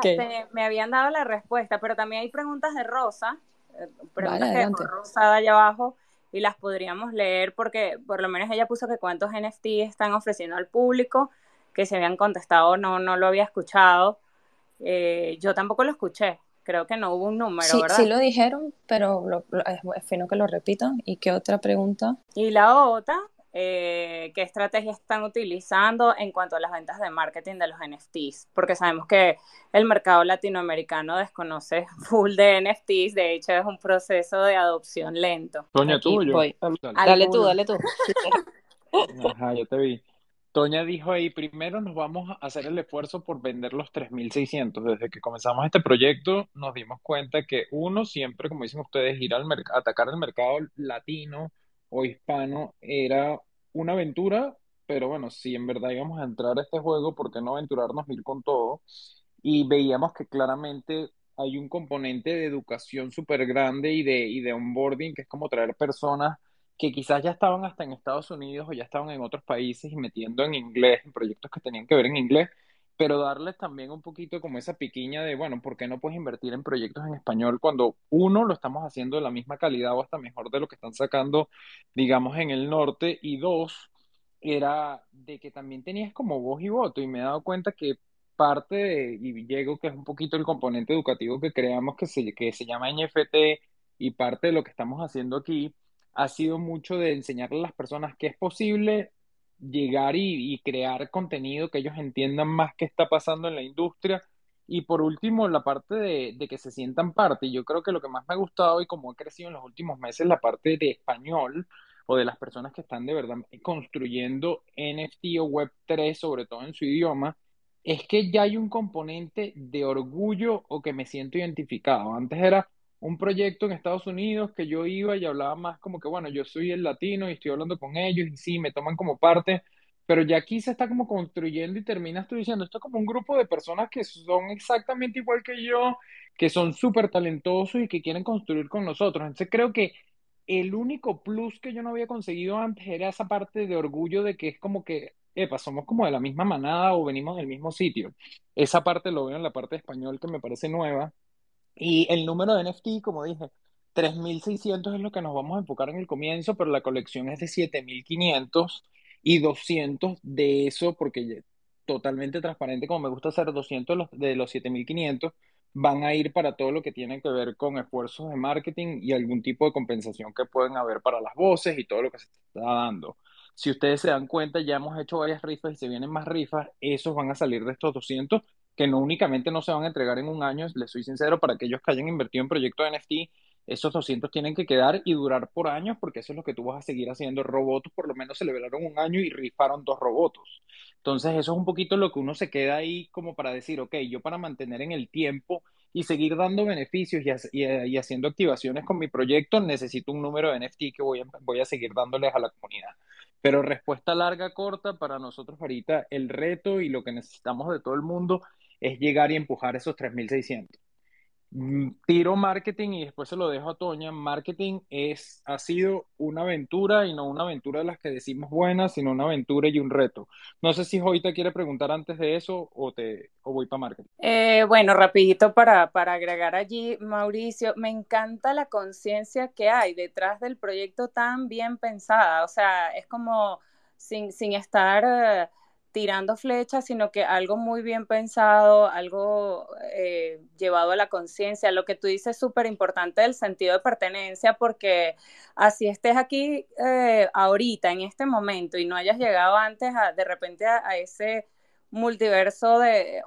tenía, me habían dado la respuesta, pero también hay preguntas de Rosa, eh, preguntas vale, que Rosa allá abajo, y las podríamos leer porque por lo menos ella puso que cuántos NFT están ofreciendo al público, que se habían contestado, no, no lo había escuchado. Eh, yo tampoco lo escuché, creo que no hubo un número, sí, ¿verdad? Sí lo dijeron, pero es fino que lo repitan. ¿Y qué otra pregunta? Y la otra eh, qué estrategias están utilizando en cuanto a las ventas de marketing de los NFTs, porque sabemos que el mercado latinoamericano desconoce full de NFTs, de hecho es un proceso de adopción lento. Tú yo. Dale. tú, dale tú. Ajá, yo te vi. Toña dijo ahí, primero nos vamos a hacer el esfuerzo por vender los 3.600. Desde que comenzamos este proyecto nos dimos cuenta que uno siempre, como dicen ustedes, ir al atacar el mercado latino o hispano era una aventura, pero bueno, si en verdad íbamos a entrar a este juego, ¿por qué no aventurarnos ir con todo? Y veíamos que claramente hay un componente de educación súper grande y de, y de onboarding, que es como traer personas que quizás ya estaban hasta en Estados Unidos o ya estaban en otros países y metiendo en inglés, en proyectos que tenían que ver en inglés, pero darles también un poquito como esa piquiña de, bueno, ¿por qué no puedes invertir en proyectos en español cuando uno lo estamos haciendo de la misma calidad o hasta mejor de lo que están sacando, digamos, en el norte? Y dos, era de que también tenías como voz y voto y me he dado cuenta que parte de, y llego que es un poquito el componente educativo que creamos que se, que se llama NFT y parte de lo que estamos haciendo aquí ha sido mucho de enseñarle a las personas que es posible llegar y, crear contenido que ellos entiendan más qué está pasando en la industria. Y por último, la parte de, que se sientan parte. Yo creo que lo que más me ha gustado y como he crecido en los últimos meses, la parte de español o de las personas que están de verdad construyendo NFT o Web3, sobre todo en su idioma, es que ya hay un componente de orgullo o que me siento identificado. Antes era, un proyecto en Estados Unidos que yo iba y hablaba más como que, bueno, yo soy el latino y estoy hablando con ellos y sí, me toman como parte, pero ya aquí se está como construyendo y terminas tú diciendo, esto es como un grupo de personas que son exactamente igual que yo, que son súper talentosos y que quieren construir con nosotros. Entonces creo que el único plus que yo no había conseguido antes era esa parte de orgullo de que es como que, epa, somos como de la misma manada o venimos del mismo sitio. Esa parte lo veo en la parte español que me parece nueva. Y el número de NFT, como dije, 3.600 es lo que nos vamos a enfocar en el comienzo, pero la colección es de 7.500 y 200 de eso, porque totalmente transparente, como me gusta hacer 200 de los 7.500, van a ir para todo lo que tiene que ver con esfuerzos de marketing y algún tipo de compensación que pueden haber para las voces y todo lo que se está dando. Si ustedes se dan cuenta, ya hemos hecho varias rifas y se vienen más rifas, esos van a salir de estos 200 que no únicamente no se van a entregar en un año, les soy sincero, para aquellos que hayan invertido en proyectos de NFT, esos 200 tienen que quedar y durar por años porque eso es lo que tú vas a seguir haciendo. Robots por lo menos celebraron un año y rifaron dos robots. Entonces eso es un poquito lo que uno se queda ahí como para decir, ok, yo para mantener en el tiempo y seguir dando beneficios y, haciendo activaciones con mi proyecto necesito un número de NFT que voy a, voy a seguir dándoles a la comunidad. Pero respuesta larga, corta, para nosotros ahorita el reto y lo que necesitamos de todo el mundo es llegar y empujar esos 3.600. Mm, tiro marketing y después se lo dejo a Toña. Marketing es, ha sido una aventura y no una aventura de las que decimos buenas, sino una aventura y un reto. No sé si Joy te quiere preguntar antes de eso o, te, o voy para marketing. Eh, bueno, rapidito para, para agregar allí, Mauricio, me encanta la conciencia que hay detrás del proyecto tan bien pensada. O sea, es como sin, sin estar... Eh, tirando flechas, sino que algo muy bien pensado, algo eh, llevado a la conciencia. Lo que tú dices es súper importante el sentido de pertenencia, porque así estés aquí eh, ahorita, en este momento, y no hayas llegado antes de repente a, ese multiverso de,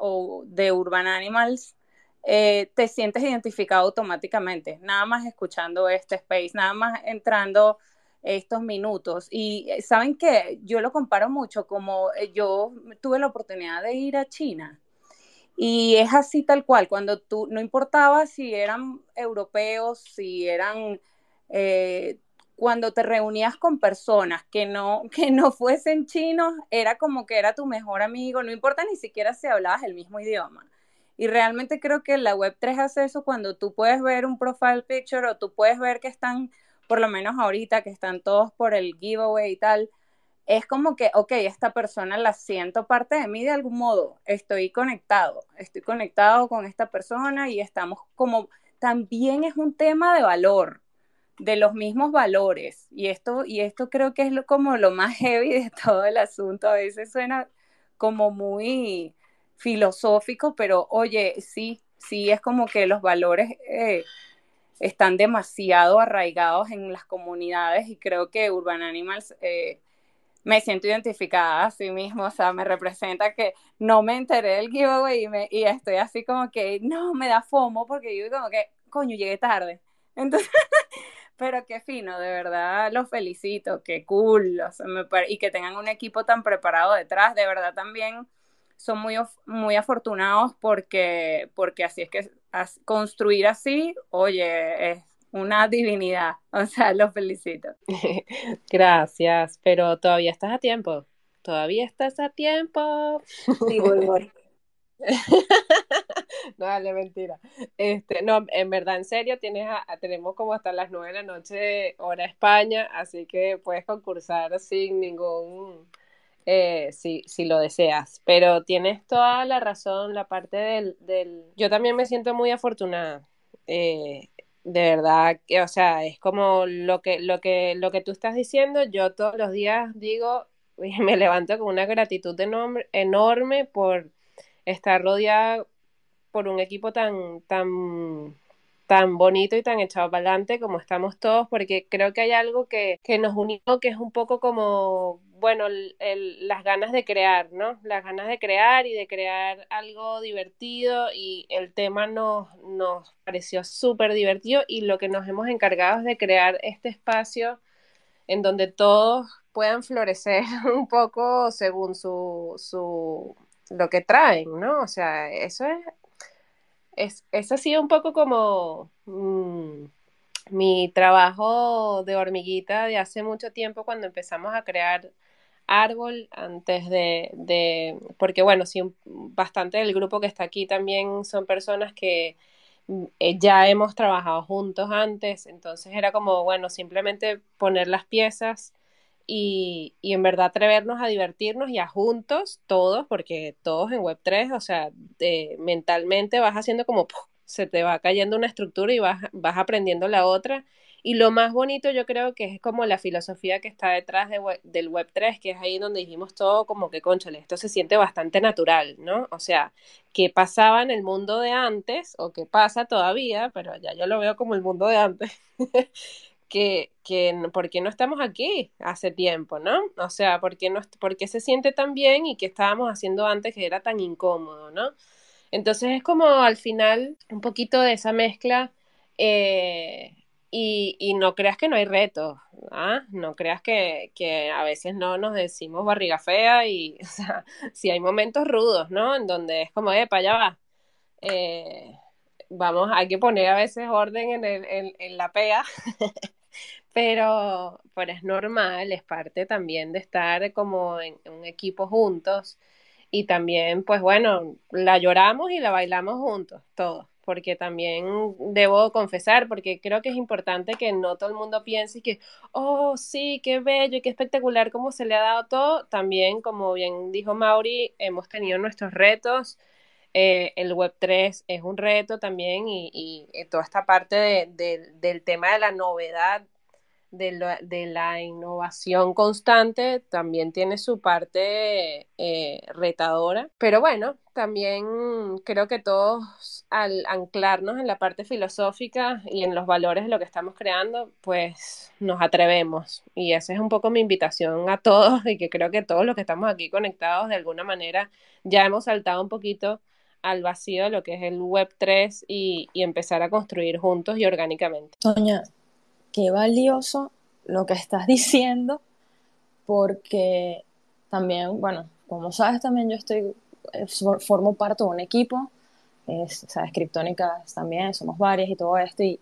de Urban Animals, eh, te sientes identificado automáticamente, nada más escuchando este space, nada más entrando estos minutos. Y eh, saben que yo lo comparo mucho como eh, yo tuve la oportunidad de ir a China. Y es así tal cual, cuando tú, no importaba si eran europeos, si eran, eh, cuando te reunías con personas que no, que no fuesen chinos, era como que era tu mejor amigo, no importa ni siquiera si hablabas el mismo idioma. Y realmente creo que la Web3 hace eso cuando tú puedes ver un profile picture o tú puedes ver que están por lo menos ahorita que están todos por el giveaway y tal, es como que, ok, esta persona la siento parte de mí de algún modo, estoy conectado, estoy conectado con esta persona y estamos como, también es un tema de valor, de los mismos valores. Y esto, y esto creo que es lo, como lo más heavy de todo el asunto. A veces suena como muy filosófico, pero oye, sí, sí es como que los valores eh, están demasiado arraigados en las comunidades y creo que Urban Animals eh, me siento identificada a sí mismo, o sea, me representa que no me enteré del giveaway y, me, y estoy así como que no, me da fomo porque yo como que, coño, llegué tarde. Entonces, pero qué fino, de verdad los felicito, qué cool, o sea, y que tengan un equipo tan preparado detrás, de verdad también son muy, muy afortunados porque, porque así es que construir así, oye, es una divinidad. O sea, los felicito. Gracias, pero todavía estás a tiempo. Todavía estás a tiempo. Sí, voy, voy. no, dale, mentira. Este, no, en verdad, en serio, tienes tenemos como hasta las nueve de la noche hora España, así que puedes concursar sin ningún eh, si, si lo deseas. Pero tienes toda la razón, la parte del... Yo también me siento muy afortunada. Eh, de verdad, que, o sea, es como lo que, lo, que, lo que tú estás diciendo, yo todos los días digo, me levanto con una gratitud enorme, enorme por estar rodeada por un equipo tan, tan, tan bonito y tan echado para adelante como estamos todos, porque creo que hay algo que, que nos unió, que es un poco como bueno, las ganas de crear, ¿no? Las ganas de crear y de crear algo divertido y el tema nos, nos pareció súper divertido y lo que nos hemos encargado es de crear este espacio en donde todos puedan florecer un poco según su, su lo que traen, ¿no? O sea, eso es es, eso ha sido un poco como mm, mi trabajo de hormiguita de hace mucho tiempo cuando empezamos a crear árbol antes de, de porque bueno, sí, bastante del grupo que está aquí también son personas que mm, eh, ya hemos trabajado juntos antes, entonces era como, bueno, simplemente poner las piezas y, y, en verdad atrevernos a divertirnos y a juntos, todos, porque todos en Web3, o sea, mentalmente vas haciendo como, se te va cayendo una estructura y vas, vas aprendiendo la otra. Y lo más bonito yo creo que es como la filosofía que está detrás de del Web3, que es ahí donde dijimos todo como que, conchale, esto se siente bastante natural, ¿no? O sea, que pasaba en el mundo de antes, o que pasa todavía, pero ya yo lo veo como el mundo de antes, que, que ¿por qué no estamos aquí hace tiempo, no? O sea, ¿por qué, no, ¿por qué se siente tan bien y qué estábamos haciendo antes que era tan incómodo, no? Entonces es como al final un poquito de esa mezcla eh, y, y, no creas que no hay retos, ¿ah? no creas que, que, a veces no nos decimos barriga fea y, o sea, si hay momentos rudos, ¿no? En donde es como, epa, ya va. Eh, vamos, hay que poner a veces orden en, el, en, en la pea pero, pero es normal, es parte también de estar como en, un equipo juntos y también, pues bueno, la lloramos y la bailamos juntos, todos, porque también debo confesar, porque creo que es importante que no todo el mundo piense que, oh, sí, qué bello y qué espectacular cómo se le ha dado todo. También, como bien dijo Mauri, hemos tenido nuestros retos. Eh, el Web3 es un reto también y, y toda esta parte de, del tema de la novedad de la, innovación constante también tiene su parte eh, retadora, pero bueno, también creo que todos al anclarnos en la parte filosófica y en los valores de lo que estamos creando, pues nos atrevemos. Y esa es un poco mi invitación a todos y que creo que todos los que estamos aquí conectados de alguna manera ya hemos saltado un poquito al vacío de lo que es el Web 3 y, y empezar a construir juntos y orgánicamente. Qué valioso lo que estás diciendo, porque también, bueno, como sabes, también yo estoy, eh, formo parte de un equipo, es, sabes, Criptónicas también, somos varias y todo esto, y,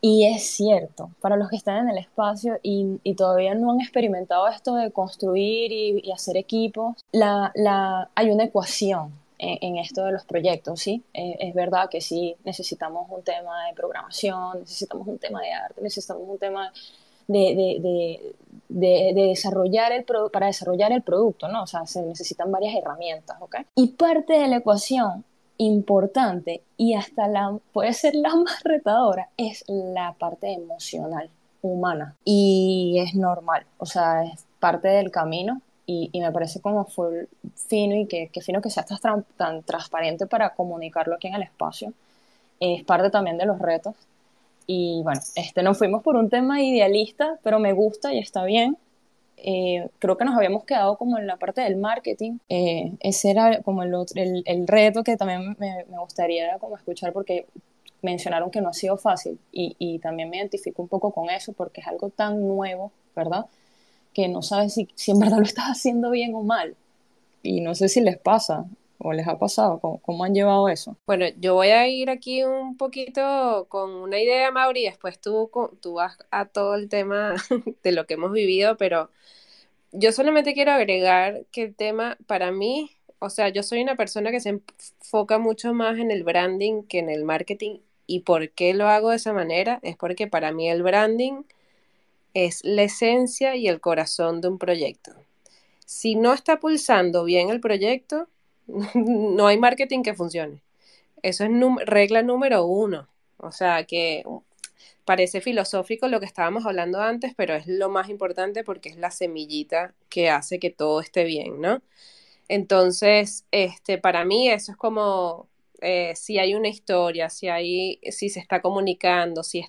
y es cierto, para los que están en el espacio y, y todavía no han experimentado esto de construir y, hacer equipos, la, la, hay una ecuación en, esto de los proyectos, ¿sí? Eh, es verdad que sí necesitamos un tema de programación, necesitamos un tema de arte, necesitamos un tema de, desarrollar el para desarrollar el producto, ¿no? O sea, se necesitan varias herramientas, ¿ok? Y parte de la ecuación importante y hasta la puede ser la más retadora es la parte emocional humana y es normal, o sea, es parte del camino y, me parece como full fino y que, fino que sea tan, tan transparente para comunicarlo aquí en el espacio. Es parte también de los retos. Y bueno, este, nos fuimos por un tema idealista, pero me gusta y está bien. Eh, creo que nos habíamos quedado como en la parte del marketing. Eh, ese era como el, el, el, reto que también me, me, gustaría como escuchar porque mencionaron que no ha sido fácil y, y, también me identifico un poco con eso porque es algo tan nuevo, ¿verdad? Que no sabes si, si en verdad lo estás haciendo bien o mal. Y no sé si les pasa o les ha pasado, ¿Cómo, han llevado eso? Bueno, yo voy a ir aquí un poquito con una idea, Mauri, y después tú, tú vas a todo el tema de lo que hemos vivido, pero yo solamente quiero agregar que el tema para mí, o sea, yo soy una persona que se enfoca mucho más en el branding que en el marketing. ¿Y por qué lo hago de esa manera? Es porque para mí el branding es la esencia y el corazón de un proyecto. Si no está pulsando bien el proyecto, no hay marketing que funcione. Eso es regla número uno. O sea que parece filosófico lo que estábamos hablando antes, pero es lo más importante porque es la semillita que hace que todo esté bien, ¿no? Entonces, este, para mí eso es como eh, si hay una historia, si hay, si se está comunicando, si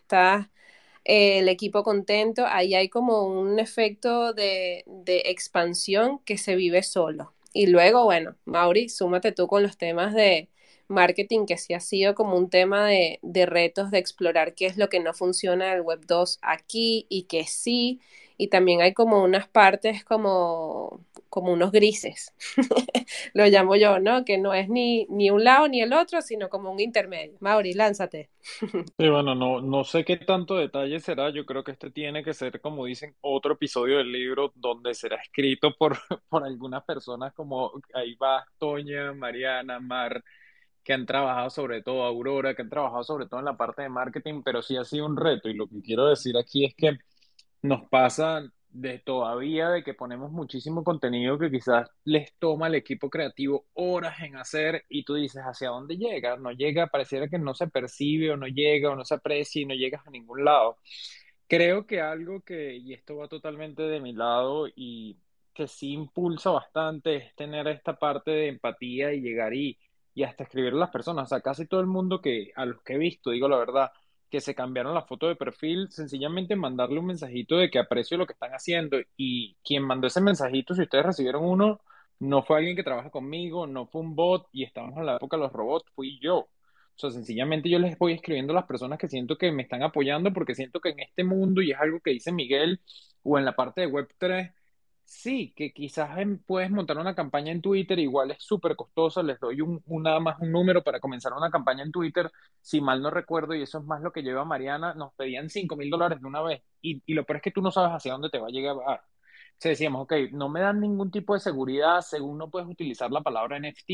el equipo contento, ahí hay como un efecto de, expansión que se vive solo. Y luego, bueno, Mauri, súmate tú con los temas de marketing, que sí ha sido como un tema de, de retos de explorar qué es lo que no funciona del Web 2 aquí y que sí, y también hay como unas partes como, como unos grises, lo llamo yo, ¿no? Que no es ni, ni un lado ni el otro, sino como un intermedio. Mauri, lánzate. Sí, bueno, no, no sé qué tanto detalle será, yo creo que este tiene que ser, como dicen, otro episodio del libro donde será escrito por, por algunas personas como ahí va Toña, Mariana, Mar, que han trabajado sobre todo, Aurora, que han trabajado sobre todo en la parte de marketing, pero sí ha sido un reto. Y lo que quiero decir aquí es que nos pasa de todavía de que ponemos muchísimo contenido que quizás les toma al equipo creativo horas en hacer y tú dices, ¿hacia dónde llega? No llega, pareciera que no se percibe o no llega o no se aprecia y no llegas a ningún lado. Creo que algo que, y esto va totalmente de mi lado y que sí impulsa bastante es tener esta parte de empatía y llegar y y hasta escribir a las personas. O sea, casi todo el mundo que a los que he visto, digo la verdad, que se cambiaron la foto de perfil, sencillamente mandarle un mensajito de que aprecio lo que están haciendo. Y quien mandó ese mensajito, si ustedes recibieron uno, no fue alguien que trabaja conmigo, no fue un bot, y estamos en la época de los robots, fui yo. O sea, sencillamente yo les voy escribiendo a las personas que siento que me están apoyando porque siento que en este mundo, y es algo que dice Miguel, o en la parte de Web3, Sí, que quizás puedes montar una campaña en Twitter, igual es súper costoso, les doy un, nada más un número para comenzar una campaña en Twitter, si mal no recuerdo, y eso es más lo que lleva Mariana, nos pedían 5 mil dólares de una vez, y, lo peor es que tú no sabes hacia dónde te va a llegar. O sea, decíamos, ok, no me dan ningún tipo de seguridad, según no puedes utilizar la palabra NFT,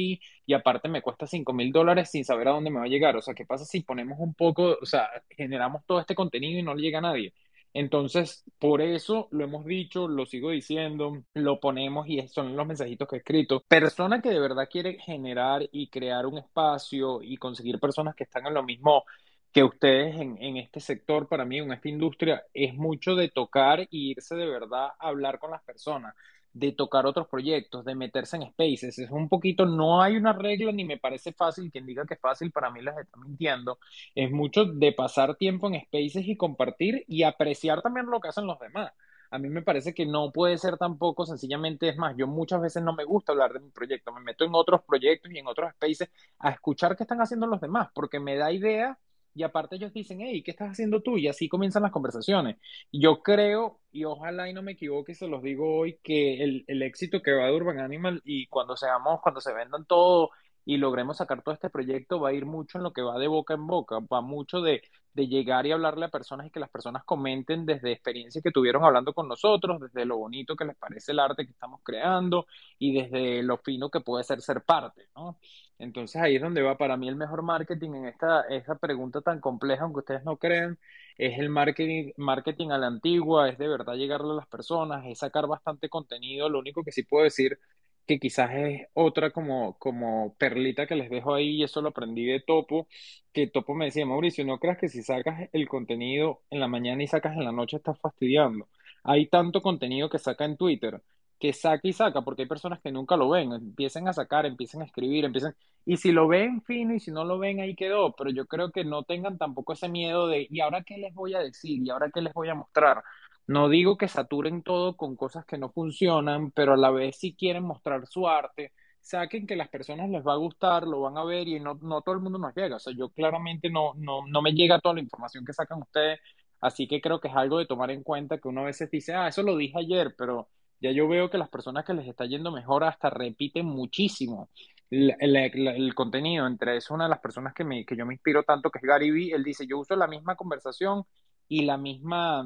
y aparte me cuesta 5 mil dólares sin saber a dónde me va a llegar. O sea, ¿qué pasa si ponemos un poco, o sea, generamos todo este contenido y no le llega a nadie? Entonces, por eso lo hemos dicho, lo sigo diciendo, lo ponemos y son los mensajitos que he escrito. Persona que de verdad quiere generar y crear un espacio y conseguir personas que están en lo mismo que ustedes en, en este sector, para mí, en esta industria, es mucho de tocar e irse de verdad a hablar con las personas de tocar otros proyectos, de meterse en spaces. Es un poquito, no hay una regla ni me parece fácil. Quien diga que es fácil, para mí les está mintiendo. Es mucho de pasar tiempo en spaces y compartir y apreciar también lo que hacen los demás. A mí me parece que no puede ser tampoco sencillamente, es más, yo muchas veces no me gusta hablar de mi proyecto, me meto en otros proyectos y en otros spaces a escuchar qué están haciendo los demás, porque me da idea y aparte ellos dicen, hey, ¿qué estás haciendo tú? Y así comienzan las conversaciones. Yo creo, y ojalá y no me equivoque, se los digo hoy, que el, el éxito que va de Urban Animal y cuando seamos, cuando se vendan todo y logremos sacar todo este proyecto, va a ir mucho en lo que va de boca en boca, va mucho de, de llegar y hablarle a personas y que las personas comenten desde experiencias que tuvieron hablando con nosotros, desde lo bonito que les parece el arte que estamos creando y desde lo fino que puede ser ser parte, ¿no? Entonces ahí es donde va para mí el mejor marketing en esta, esta pregunta tan compleja, aunque ustedes no crean, es el marketing, marketing a la antigua, es de verdad llegarle a las personas, es sacar bastante contenido, lo único que sí puedo decir que quizás es otra como, como perlita que les dejo ahí, y eso lo aprendí de Topo, que Topo me decía, Mauricio, no creas que si sacas el contenido en la mañana y sacas en la noche estás fastidiando. Hay tanto contenido que saca en Twitter, que saca y saca, porque hay personas que nunca lo ven, empiecen a sacar, empiecen a escribir, empiezan, y si lo ven fino y si no lo ven ahí quedó, pero yo creo que no tengan tampoco ese miedo de, ¿y ahora qué les voy a decir? ¿Y ahora qué les voy a mostrar? No digo que saturen todo con cosas que no funcionan, pero a la vez si quieren mostrar su arte, saquen que las personas les va a gustar, lo van a ver y no, no todo el mundo nos llega. O sea, yo claramente no, no, no me llega toda la información que sacan ustedes, así que creo que es algo de tomar en cuenta que uno a veces dice, ah, eso lo dije ayer, pero ya yo veo que las personas que les está yendo mejor hasta repiten muchísimo el, contenido. Entre eso, una de las personas que, me, que yo me inspiro tanto, que es Gary Vee, él dice, yo uso la misma conversación y la misma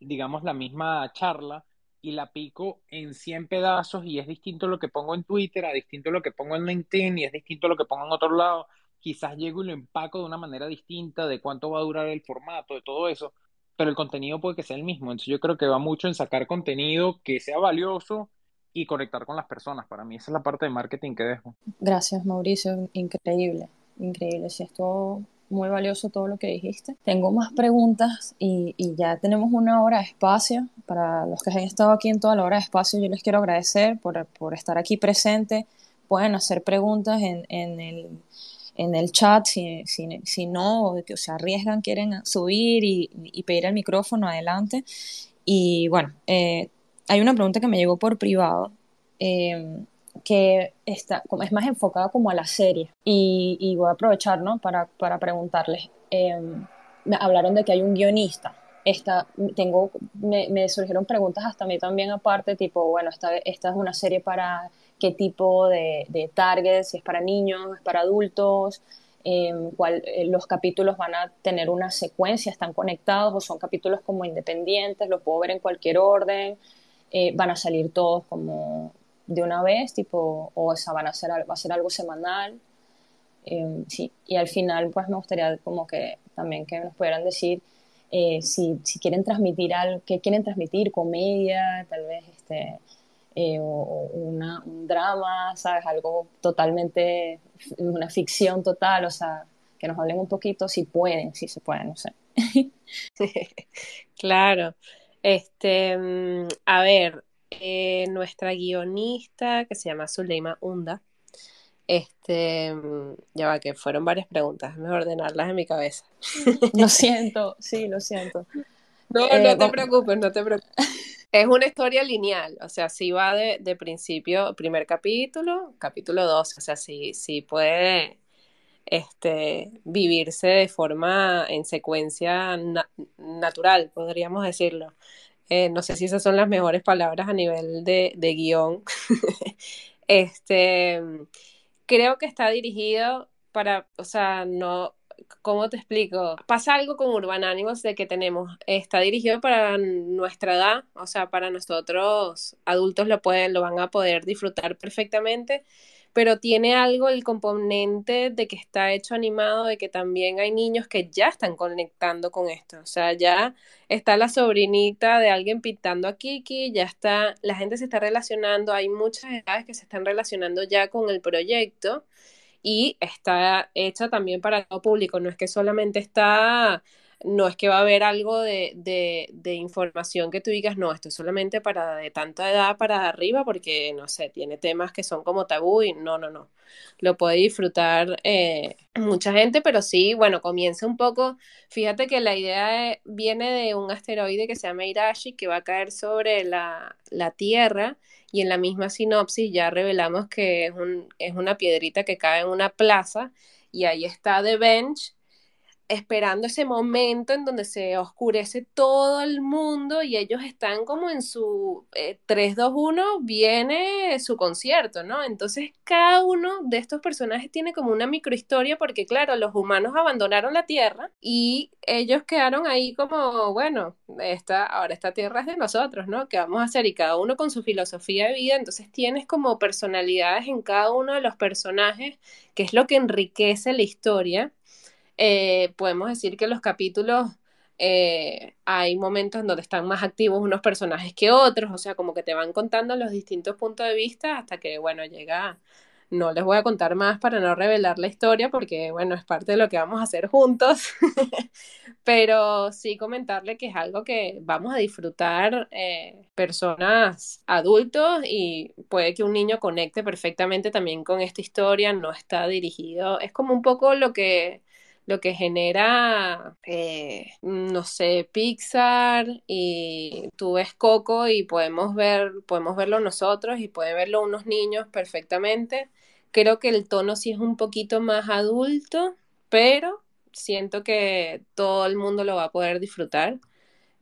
digamos, la misma charla y la pico en 100 pedazos y es distinto lo que pongo en Twitter, a distinto lo que pongo en LinkedIn y es distinto lo que pongo en otro lado. Quizás llego y lo empaco de una manera distinta de cuánto va a durar el formato, de todo eso, pero el contenido puede que sea el mismo. Entonces yo creo que va mucho en sacar contenido que sea valioso y conectar con las personas. Para mí esa es la parte de marketing que dejo. Gracias, Mauricio. Increíble, increíble. Si esto muy valioso todo lo que dijiste. Tengo más preguntas y, ya tenemos una hora de espacio. Para los que han estado aquí en toda la hora de espacio, yo les quiero agradecer por, por estar aquí presente. Pueden hacer preguntas en, en, el, en el chat si, si, si no, o que se arriesgan, quieren subir y, y, pedir el micrófono adelante. Y bueno, eh, hay una pregunta que me llegó por privado. Eh, que está, es más enfocada como a la serie. Y, voy a aprovechar ¿no? para, para preguntarles, em, me hablaron de que hay un guionista esta, tengo, me, surgieron preguntas hasta a mí también aparte, tipo, bueno, esta, esta es una serie para qué tipo de, de target, si es para niños, es para adultos, eh, cuál, los capítulos van a tener una secuencia, están conectados o son capítulos como independientes, los puedo ver en cualquier orden, eh, van a salir todos como de una vez, tipo, o esa van a ser, va a ser algo semanal. Eh, sí, y al final, pues me gustaría como que también que nos pudieran decir eh, si, si, quieren transmitir algo, qué quieren transmitir, comedia, tal vez este, eh, o, un drama, ¿sabes? Algo totalmente, una ficción total, o sea, que nos hablen un poquito si pueden, si se pueden, no sé. claro. Este, mm, a ver, eh, nuestra guionista, que se llama Zuleima Unda, este, ya va, que fueron varias preguntas, me ordenarlas en mi cabeza. Lo siento, sí, lo siento. No, no eh, te preocupes, no te preocupes. Es una historia lineal, o sea, sí va de, de principio, primer capítulo, capítulo 2, o sea, sí, sí puede este, vivirse de forma en secuencia natural, podríamos decirlo. Eh, no sé si esas son las mejores palabras a nivel de, de guion. este, creo que está dirigido para, o sea, no, ¿cómo te explico? Pasa algo con Urban Animals de que tenemos, está dirigido para nuestra edad, o sea, para nosotros adultos lo pueden, lo van a poder disfrutar perfectamente, pero tiene algo el componente de que está hecho animado, de que también hay niños que ya están conectando con esto, o sea, ya está la sobrinita de alguien pintando a Kiki, ya está, la gente se está relacionando, hay muchas edades que se están relacionando ya con el proyecto y está hecha también para todo público, no es que solamente está no es que va a haber algo de, de, información que tú digas, no, esto es solamente para de tanta edad para arriba, porque, no sé, tiene temas que son como tabú y no, no, no. Lo puede disfrutar eh, mucha gente, pero sí, bueno, comienza un poco, fíjate que la idea viene de un asteroide que se llama Irashi, que va a caer sobre la, la Tierra, y en la misma sinopsis ya revelamos que es, un, es una piedrita que cae en una plaza, y ahí está The Bench, esperando ese momento en donde se oscurece todo el mundo y ellos están como en su 3, 2, 1, viene su concierto, ¿no? Entonces cada uno de estos personajes tiene como una microhistoria porque claro, los humanos abandonaron la Tierra y ellos quedaron ahí como, bueno, esta, ahora esta Tierra es de nosotros, ¿no? ¿Qué vamos a hacer? Y cada uno con su filosofía de vida, entonces tienes como personalidades en cada uno de los personajes, que es lo que enriquece la historia eh, podemos decir que los capítulos eh, hay momentos en donde están más activos unos personajes que otros, o sea, como que te van contando los distintos puntos de vista hasta que, bueno, llega, no les voy a contar más para no revelar la historia porque, bueno, es parte de lo que vamos a hacer juntos, pero sí comentarle que es algo que vamos a disfrutar eh, personas adultos y puede que un niño conecte perfectamente también con esta historia, no está dirigido, es como un poco lo que lo que genera, eh, no sé, Pixar y tú ves Coco y podemos ver, podemos verlo nosotros y pueden verlo unos niños perfectamente. Creo que el tono sí es un poquito más adulto, pero siento que todo el mundo lo va a poder disfrutar.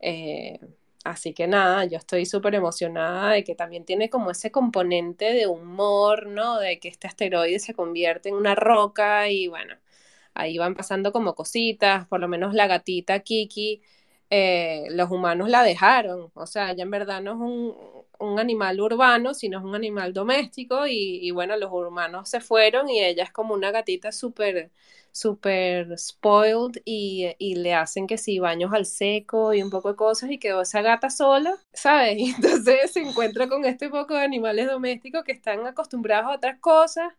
Eh, así que nada, yo estoy súper emocionada de que también tiene como ese componente de humor, ¿no? De que este asteroide se convierte en una roca y bueno, ahí van pasando como cositas, por lo menos la gatita Kiki, eh, los humanos la dejaron, o sea, ella en verdad no es un, animal urbano, sino es un animal doméstico y, bueno, los humanos se fueron y ella es como una gatita súper, súper spoiled y, y, le hacen que sí, baños al seco y un poco de cosas y quedó esa gata sola, ¿sabes? Y entonces se encuentra con este poco de animales domésticos que están acostumbrados a otras cosas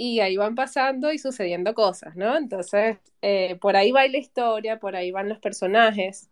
y ahí van pasando y sucediendo cosas, ¿no? Entonces, eh, por ahí va la historia, por ahí van los personajes.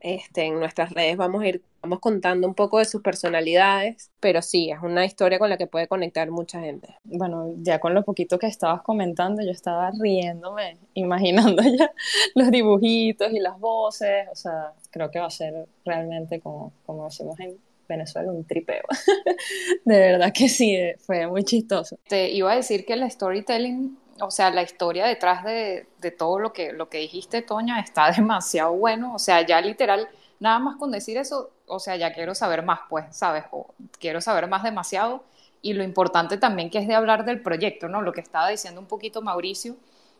Este, en nuestras redes vamos a ir vamos contando un poco de sus personalidades, pero sí, es una historia con la que puede conectar mucha gente. Bueno, ya con lo poquito que estabas comentando, yo estaba riéndome, imaginando ya los dibujitos y las voces, o sea, creo que va a ser realmente como, como decimos en, Venezuela un tripeo. de verdad que sí, eh, fue muy chistoso. Te iba a decir que el storytelling o sea, la historia detrás de, todo lo que, lo que dijiste, Toña, está demasiado bueno. O sea, ya literal, nada más con decir eso, o sea, ya quiero saber más, pues, ¿sabes? O quiero saber más demasiado. Y lo importante también que es de hablar del proyecto, ¿no? Lo que estaba diciendo un poquito Mauricio.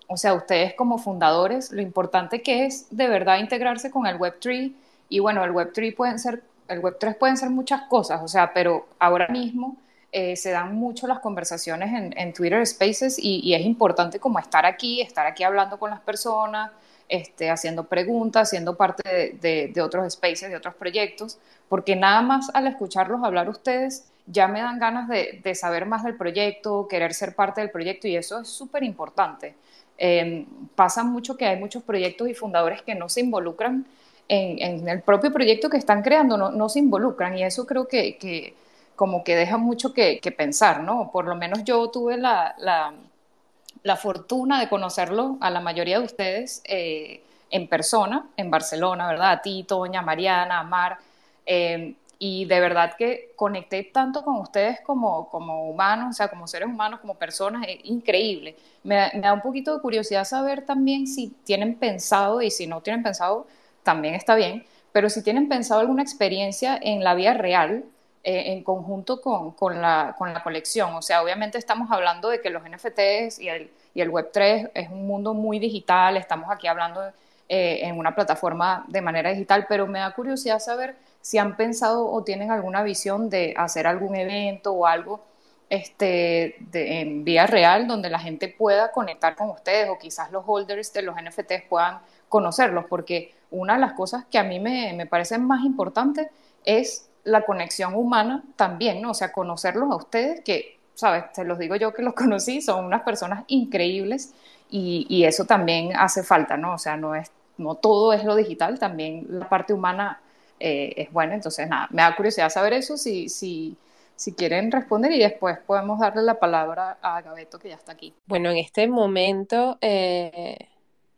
O sea, ustedes como fundadores, lo importante que es de verdad integrarse con el Web3. Y bueno, el Web3 pueden ser, el Web3 pueden ser muchas cosas, o sea, pero ahora mismo eh, se dan mucho las conversaciones en, Twitter Spaces y, es importante como estar aquí, estar aquí hablando con las personas, este, haciendo preguntas, siendo parte de, otros spaces, de otros proyectos, porque nada más al escucharlos hablar ustedes ya me dan ganas de, saber más del proyecto, querer ser parte del proyecto y eso es súper importante. Em, pasa mucho que hay muchos proyectos y fundadores que no se involucran en, el propio proyecto que están creando, no, no se involucran y eso creo que, que como que deja mucho que, pensar, ¿no? Por lo menos yo tuve la, la, fortuna de conocerlo a la mayoría de ustedes eh, en persona, en Barcelona, ¿verdad? A ti, Toña, Mariana, Mar. Eh, y de verdad que conecté tanto con ustedes como, como humanos, o sea, como seres humanos, como personas, es increíble. Me, me, da un poquito de curiosidad saber también si tienen pensado, y si no tienen pensado, también está bien, pero si tienen pensado alguna experiencia en la vida real, eh, en conjunto con, con, la, con, la, colección. O sea, obviamente estamos hablando de que los NFTs y el, y el Web3 es un mundo muy digital, estamos aquí hablando eh, en una plataforma de manera digital, pero me da curiosidad saber si han pensado o tienen alguna visión de hacer algún evento o algo este, de, en vía real donde la gente pueda conectar con ustedes o quizás los holders de los NFTs puedan conocerlos, porque una de las cosas que a mí me, me parecen más importantes es la conexión humana también, ¿no? O sea, conocerlos a ustedes, que, ¿sabes? Te los digo yo que los conocí, son unas personas increíbles y, eso también hace falta, ¿no? O sea, no, es, no todo es lo digital, también la parte humana eh, es buena. Entonces, nada, me da curiosidad saber eso, si, si, si quieren responder y después podemos darle la palabra a Gabeto, que ya está aquí. Bueno, en este momento, eh,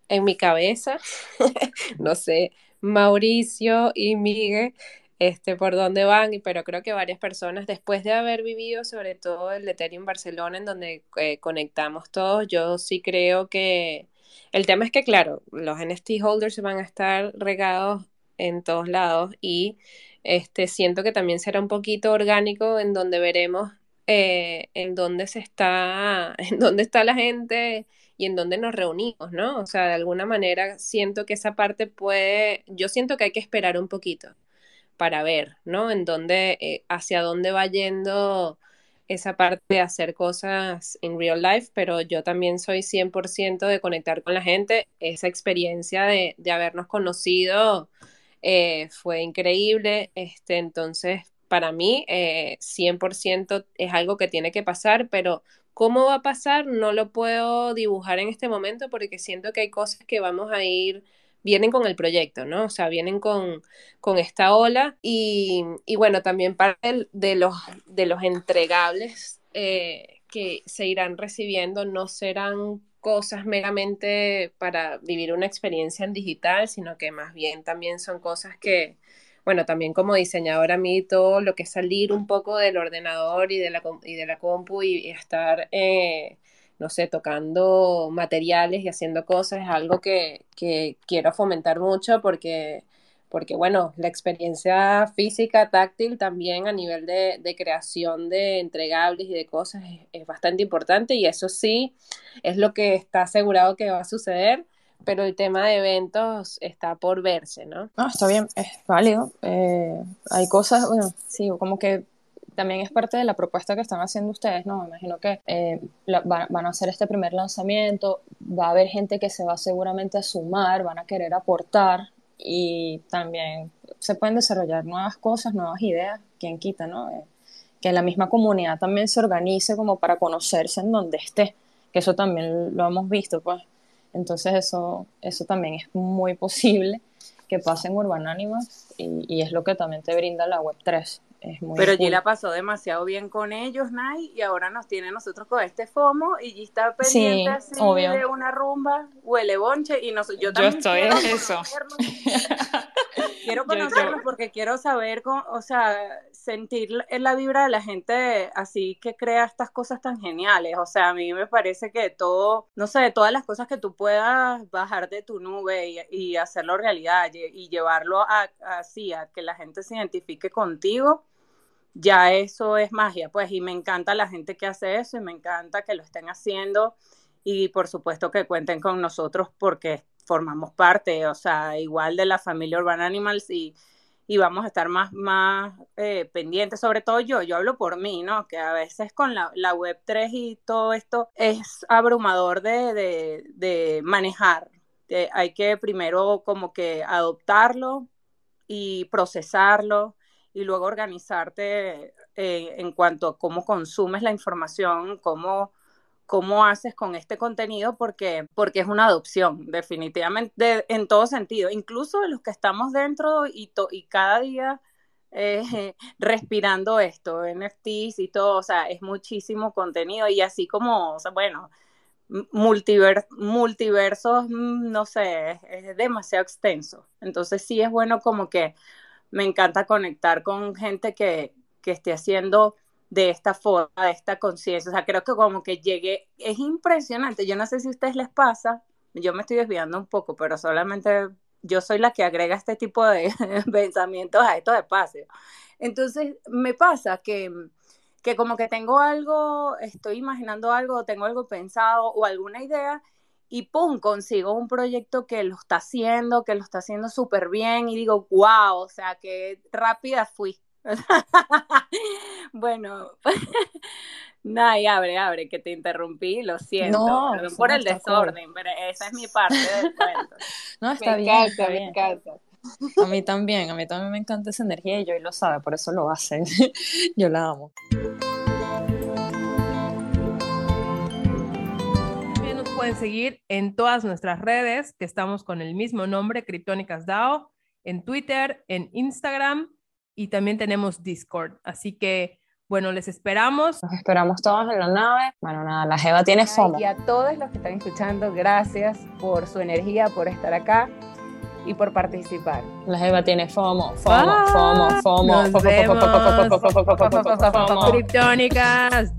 en mi cabeza, no sé, Mauricio y Miguel este, por dónde van, pero creo que varias personas, después de haber vivido sobre todo el Ethereum Barcelona, en donde eh, conectamos todos, yo sí creo que el tema es que, claro, los NFT holders van a estar regados en todos lados y este, siento que también será un poquito orgánico en donde veremos eh, en dónde se está, en dónde está la gente y en dónde nos reunimos, ¿no? O sea, de alguna manera siento que esa parte puede, yo siento que hay que esperar un poquito para ver, ¿no? En dónde, eh, hacia dónde va yendo esa parte de hacer cosas en real life, pero yo también soy 100% de conectar con la gente. Esa experiencia de, habernos conocido eh, fue increíble. Este, entonces, para mí, 100% eh, es algo que tiene que pasar, pero cómo va a pasar no lo puedo dibujar en este momento porque siento que hay cosas que vamos a ir vienen con el proyecto, ¿no? O sea, vienen con, con esta ola y, y, bueno, también parte de los, de los entregables eh, que se irán recibiendo no serán cosas meramente para vivir una experiencia en digital, sino que más bien también son cosas que, bueno, también como diseñadora a mí todo lo que es salir un poco del ordenador y de la, y de la compu y, estar... Eh, no sé, tocando materiales y haciendo cosas, es algo que, quiero fomentar mucho porque, porque, bueno, la experiencia física, táctil, también a nivel de, creación de entregables y de cosas es, bastante importante y eso sí es lo que está asegurado que va a suceder. Pero el tema de eventos está por verse, ¿no? Ah, está bien, es válido. Eh, hay cosas, bueno, sí, como que también es parte de la propuesta que están haciendo ustedes, ¿no? Me imagino que eh, van, a hacer este primer lanzamiento, va a haber gente que se va seguramente a sumar, van a querer aportar y también se pueden desarrollar nuevas cosas, nuevas ideas, quien quita, ¿no? Eh, que la misma comunidad también se organice como para conocerse en donde esté, que eso también lo hemos visto, pues. Entonces eso, eso también es muy posible que pase en Urban Animals y, y es lo que también te brinda la Web3. Pero cool. la pasó demasiado bien con ellos, Nay, y ahora nos tiene nosotros con este FOMO y G está pendiente así de una rumba, huele bonche y nos, yo también. Yo estoy en eso. quiero conocerlos porque quiero saber, o sea, sentir la vibra de la gente así que crea estas cosas tan geniales. O sea, a mí me parece que todo, no sé, todas las cosas que tú puedas bajar de tu nube y, hacerlo realidad y, llevarlo a, así, a que la gente se identifique contigo, ya eso es magia, pues, y me encanta la gente que hace eso y me encanta que lo estén haciendo y por supuesto que cuenten con nosotros porque formamos parte, o sea, igual de la familia Urban Animals y, y vamos a estar más, más eh, pendientes, sobre todo yo, yo hablo por mí, ¿no? Que a veces con la, la web 3 y todo esto es abrumador de, de, de manejar. hay que primero como que adoptarlo y procesarlo y luego organizarte eh, en cuanto a cómo consumes la información, cómo cómo haces con este contenido porque, porque es una adopción, definitivamente, en todo sentido, incluso los que estamos dentro y, y cada día eh, respirando esto, NFTs y todo, o sea, es muchísimo contenido y así como, bueno, multiversos, mm, no sé, es demasiado extenso. Entonces sí es bueno como que me encanta conectar con gente que, que esté haciendo de esta forma, de esta conciencia. O sea, creo que como que llegué, es impresionante. Yo no sé si a ustedes les pasa, yo me estoy desviando un poco, pero solamente yo soy la que agrega este tipo de pensamientos a estos espacios. Entonces, me pasa que, que como que tengo algo, estoy imaginando algo, tengo algo pensado o alguna idea y pum, consigo un proyecto que lo está haciendo, que lo está haciendo súper bien y digo, wow, o sea, qué rápida fui. bueno, nada, y abre, abre, que te interrumpí, lo siento. No, perdón por el desorden, pero esa es mi parte del cuento. No, está bien. está bien. A mí también, a mí también me encanta esa energía y yo lo sabe, por eso lo hace. yo la amo. También nos pueden seguir en todas nuestras redes, que estamos con el mismo nombre, Criptónicas DAO, en Twitter, en Instagram y también tenemos Discord. Así que, bueno, les esperamos. Nos esperamos todos en la nave. Bueno, nada, la Jeva tiene FOMO. Y a todos los que están escuchando, gracias por su energía, por estar acá y por participar. La Jeva tiene FOMO, FOMO, FOMO, FOMO. Nos vemos. Criptónicas.